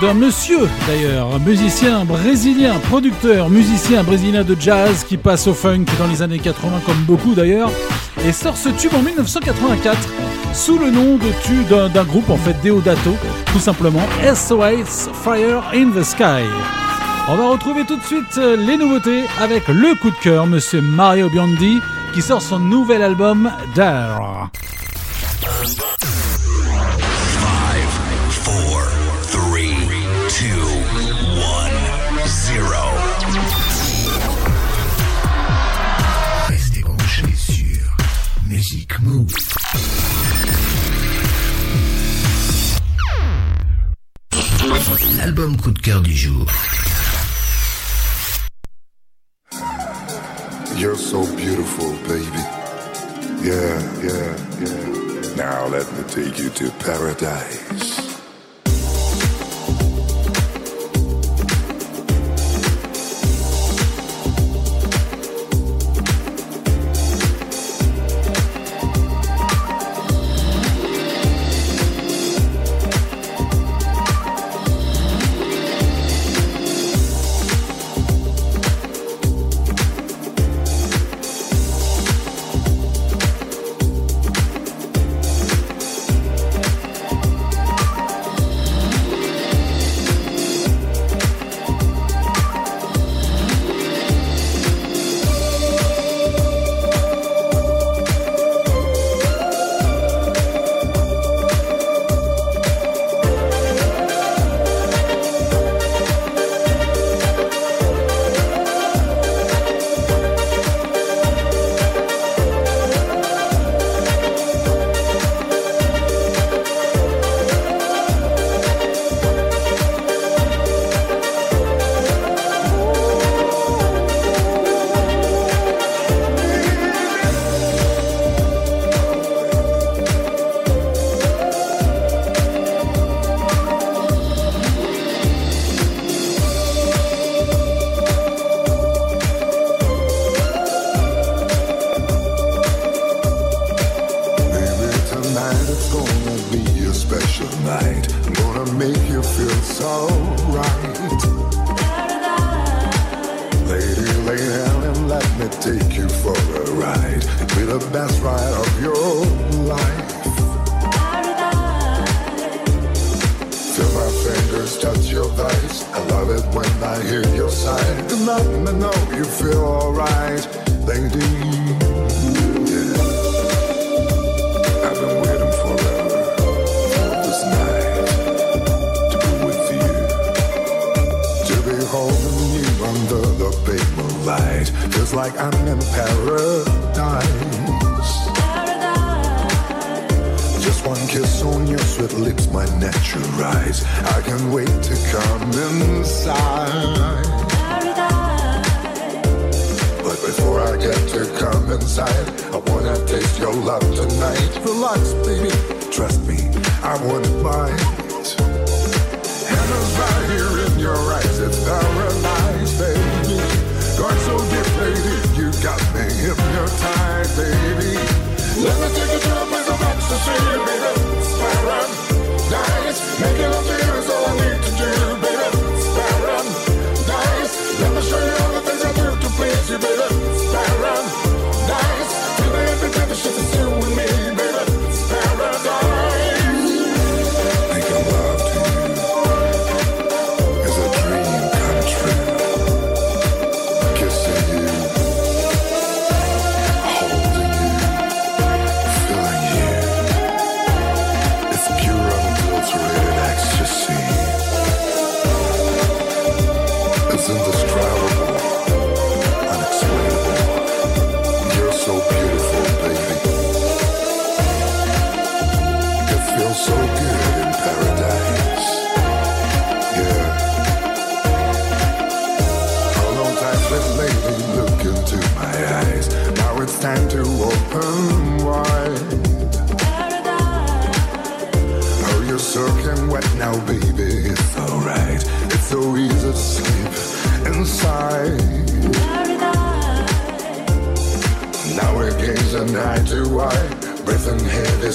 d'un monsieur d'ailleurs, musicien brésilien, producteur, musicien brésilien de jazz qui passe au funk dans les années 80 comme beaucoup d'ailleurs et sort ce tube en 1984 sous le nom de tube d'un, d'un groupe en fait Deodato, tout simplement SOS Fire in the Sky. On va retrouver tout de suite euh, les nouveautés avec le coup de cœur, monsieur Mario Biondi qui sort son nouvel album Dare.
L'album coup de cœur du jour.
You're so beautiful, baby. Yeah, yeah, yeah. Now let me take you to paradise.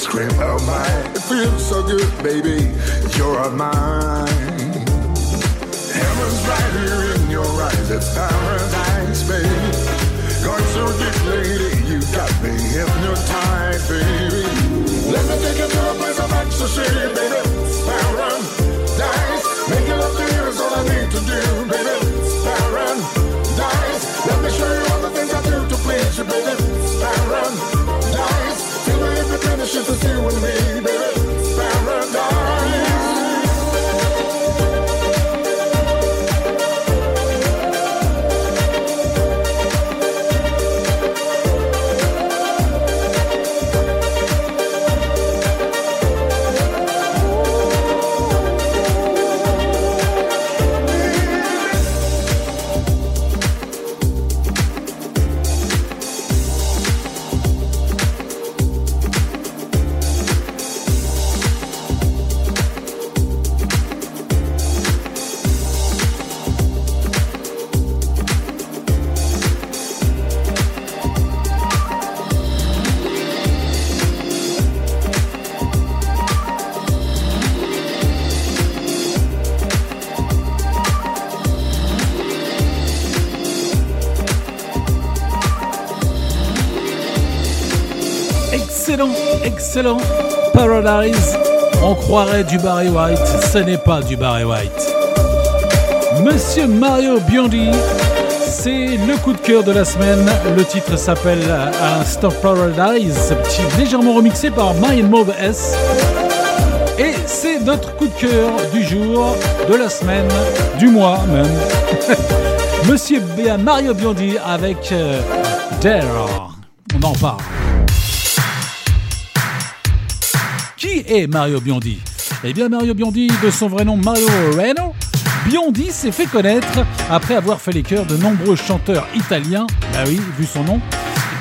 ice cream. Oh my, it feels so good, baby. You're mine. Heaven's right here in your eyes. It's paradise, baby. Going so deep, lady. You got me hypnotized, baby. Let me take you to a place of ecstasy, baby. It's paradise. Making love to you is all I need to do, baby. 是否自我的每
Excellent. Paradise. On croirait du Barry White. Ce n'est pas du Barry White. Monsieur Mario Biondi, c'est le coup de cœur de la semaine. Le titre s'appelle à l'instant Paradise, légèrement remixé par My Move S. Et c'est notre coup de cœur du jour, de la semaine, du mois même. Monsieur Mario Biondi avec euh, Dare. On en parle. Est Mario Biondi Eh bien Mario Biondi, de son vrai nom Mario Reno, Biondi s'est fait connaître après avoir fait les chœurs de nombreux chanteurs italiens, bah oui, vu son nom,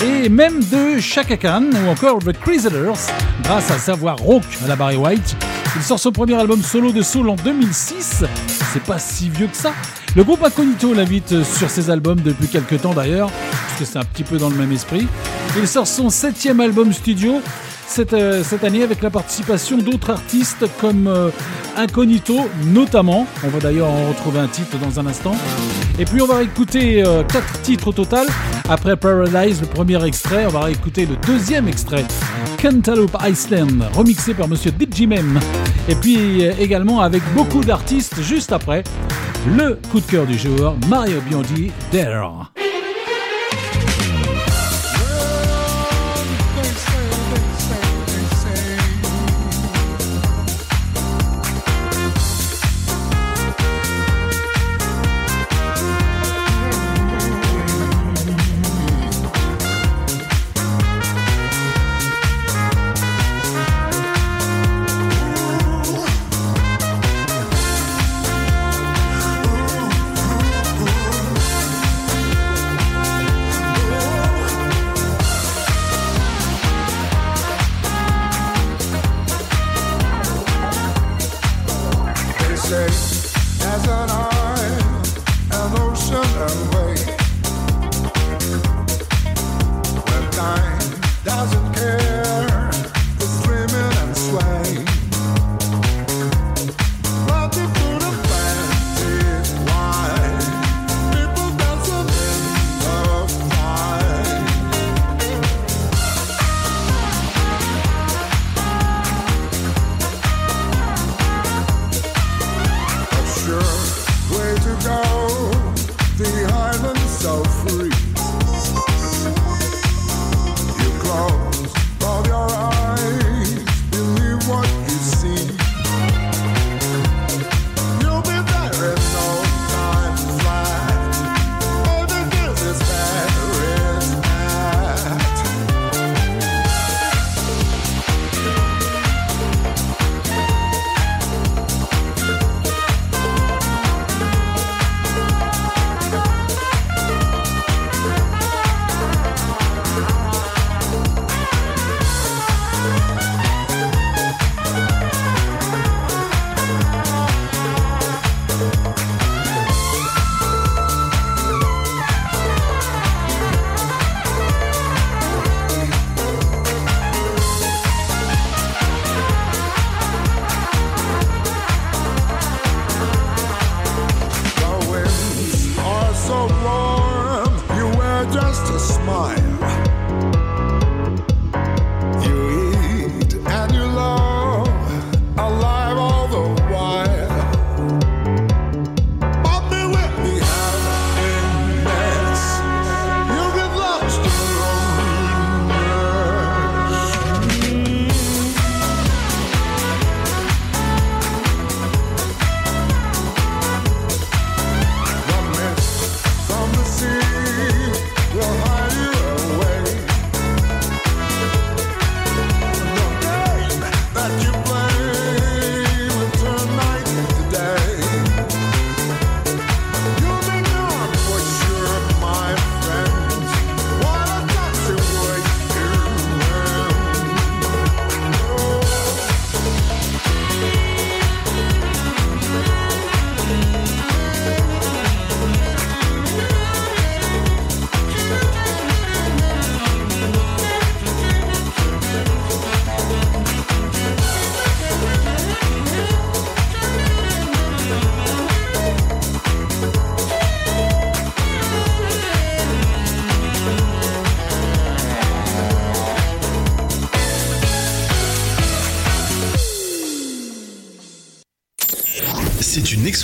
et même de Chaka Khan ou encore The Chrysler's, grâce à sa voix rauque à la Barry White. Il sort son premier album solo de soul en 2006, c'est pas si vieux que ça. Le groupe Incognito l'invite sur ses albums depuis quelques temps d'ailleurs, puisque c'est un petit peu dans le même esprit. Il sort son septième album studio cette, euh, cette année avec la participation d'autres artistes comme euh, Incognito notamment. On va d'ailleurs en retrouver un titre dans un instant. Et puis on va écouter euh, quatre titres au total. Après Paradise, le premier extrait, on va écouter le deuxième extrait. Cantaloupe Iceland, remixé par Monsieur Digimem. Et puis également avec beaucoup d'artistes juste après. Le coup de cœur du jour, Mario Biondi, Dare.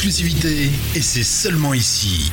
et c'est seulement ici.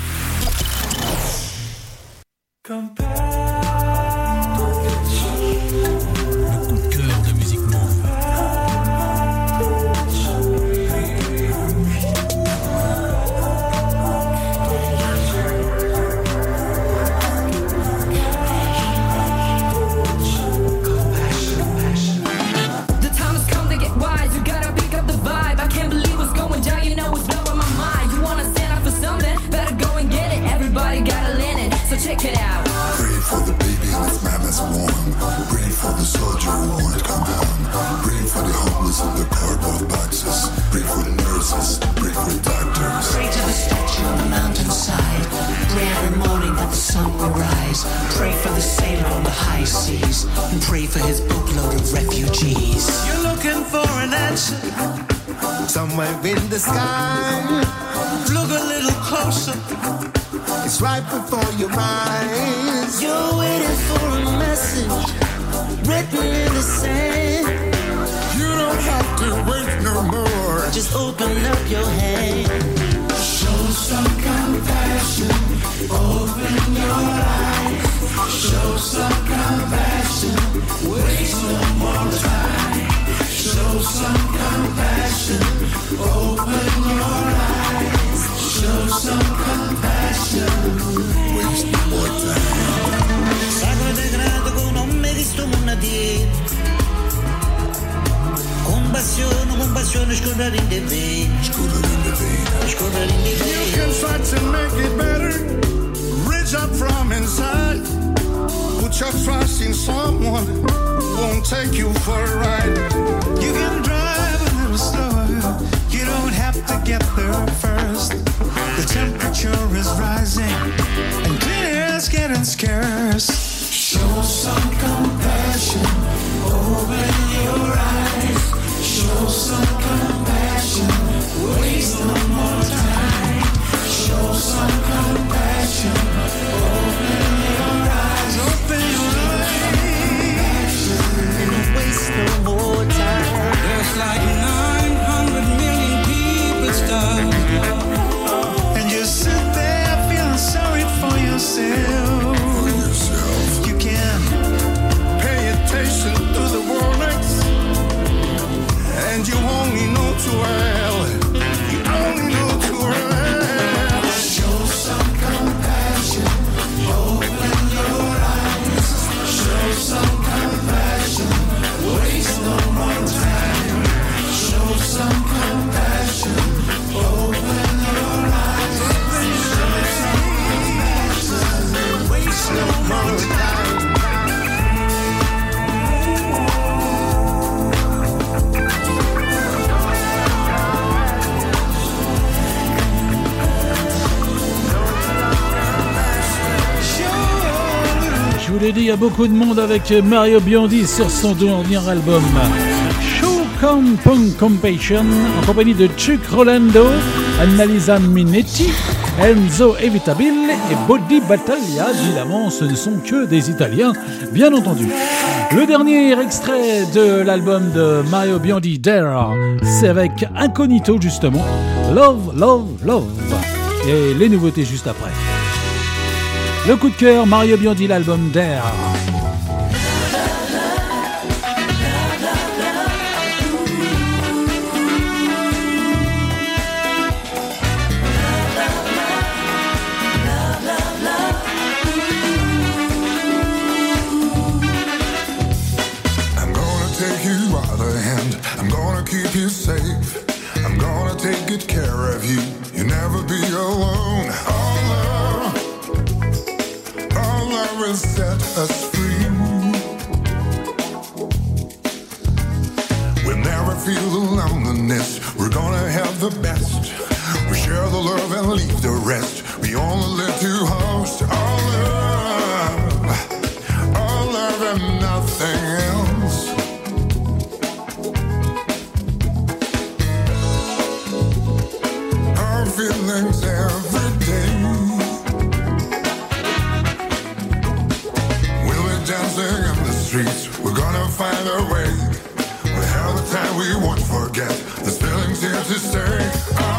l'ai dit, il y a beaucoup de monde avec Mario Biondi sur son dernier album. Show Punk Compassion, en compagnie de Chuck Rolando, Annalisa Minetti, Enzo Evitabile et Body Battaglia. Évidemment, ce ne sont que des Italiens, bien entendu. Le dernier extrait de l'album de Mario Biondi, Dare, c'est avec Incognito justement, Love, Love, Love. Et les nouveautés juste après. Le coup de cœur, Mario Biondi, l'album
d'Air. the best. We share the love and leave the rest. We only to say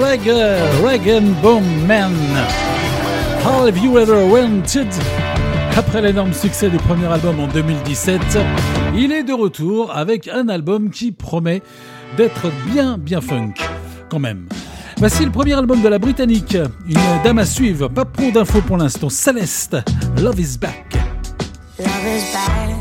reggae, reggae and
boom man. How have you ever wanted? Après l'énorme succès du premier album en 2017, il est de retour avec un album qui promet d'être bien bien funk, quand même. Voici le premier album de la Britannique, une dame à suivre, pas trop d'infos pour l'instant, Céleste, Love is back.
Love is back.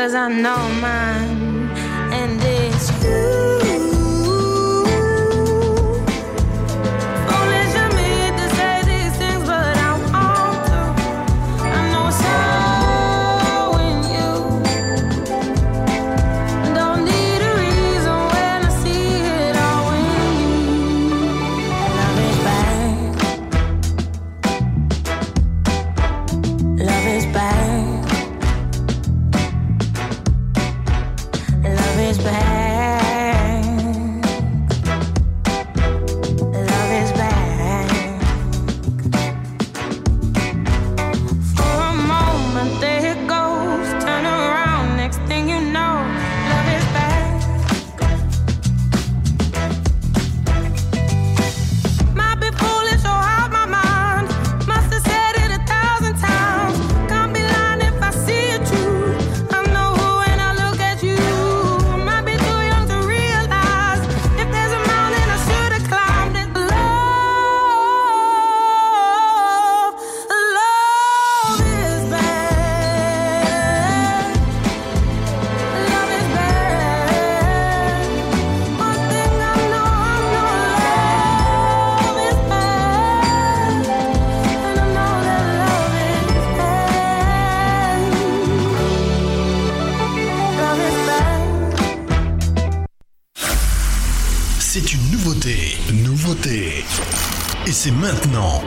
cause I know mine.
c'est maintenant.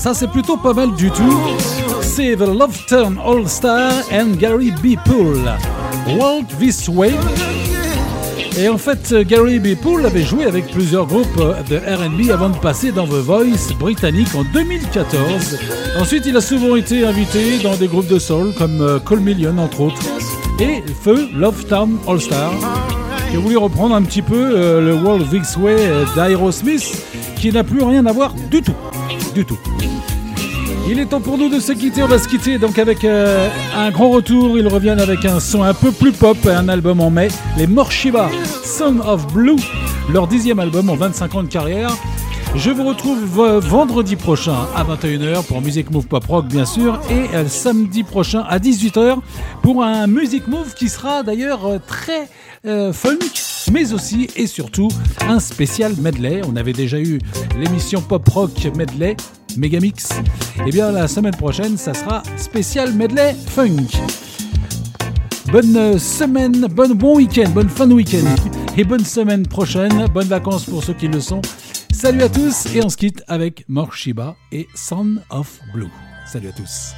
Ça, c'est plutôt pas mal du tout. C'est The Love Turn All Star and Gary B. Poole. Walk This Way. Et en fait, Gary B. Poole avait joué avec plusieurs groupes de RB avant de passer dans The Voice britannique en 2014. Ensuite, il a souvent été invité dans des groupes de soul comme euh, Cole Million entre autres. Et Feu Love Town All Star a voulu reprendre un petit peu euh, le World This Way euh, d'Aerosmith qui n'a plus rien à voir du tout. Du tout. Il est temps pour nous de se quitter. On va se quitter donc avec euh, un grand retour. Ils reviennent avec un son un peu plus pop, un album en mai. Les Morshiba, Son of Blue, leur dixième album en 25 ans de carrière. Je vous retrouve vendredi prochain à 21h pour Music Move Pop Rock bien sûr et euh, samedi prochain à 18h pour un Music Move qui sera d'ailleurs euh, très euh, funk mais aussi et surtout un spécial medley. On avait déjà eu l'émission Pop Rock Medley Megamix. Et bien la semaine prochaine ça sera spécial medley funk. Bonne semaine, bon, bon week-end, bonne fin de week-end et bonne semaine prochaine. Bonnes vacances pour ceux qui le sont. Salut à tous et on se quitte avec Morshiba et Son of Blue. Salut à tous.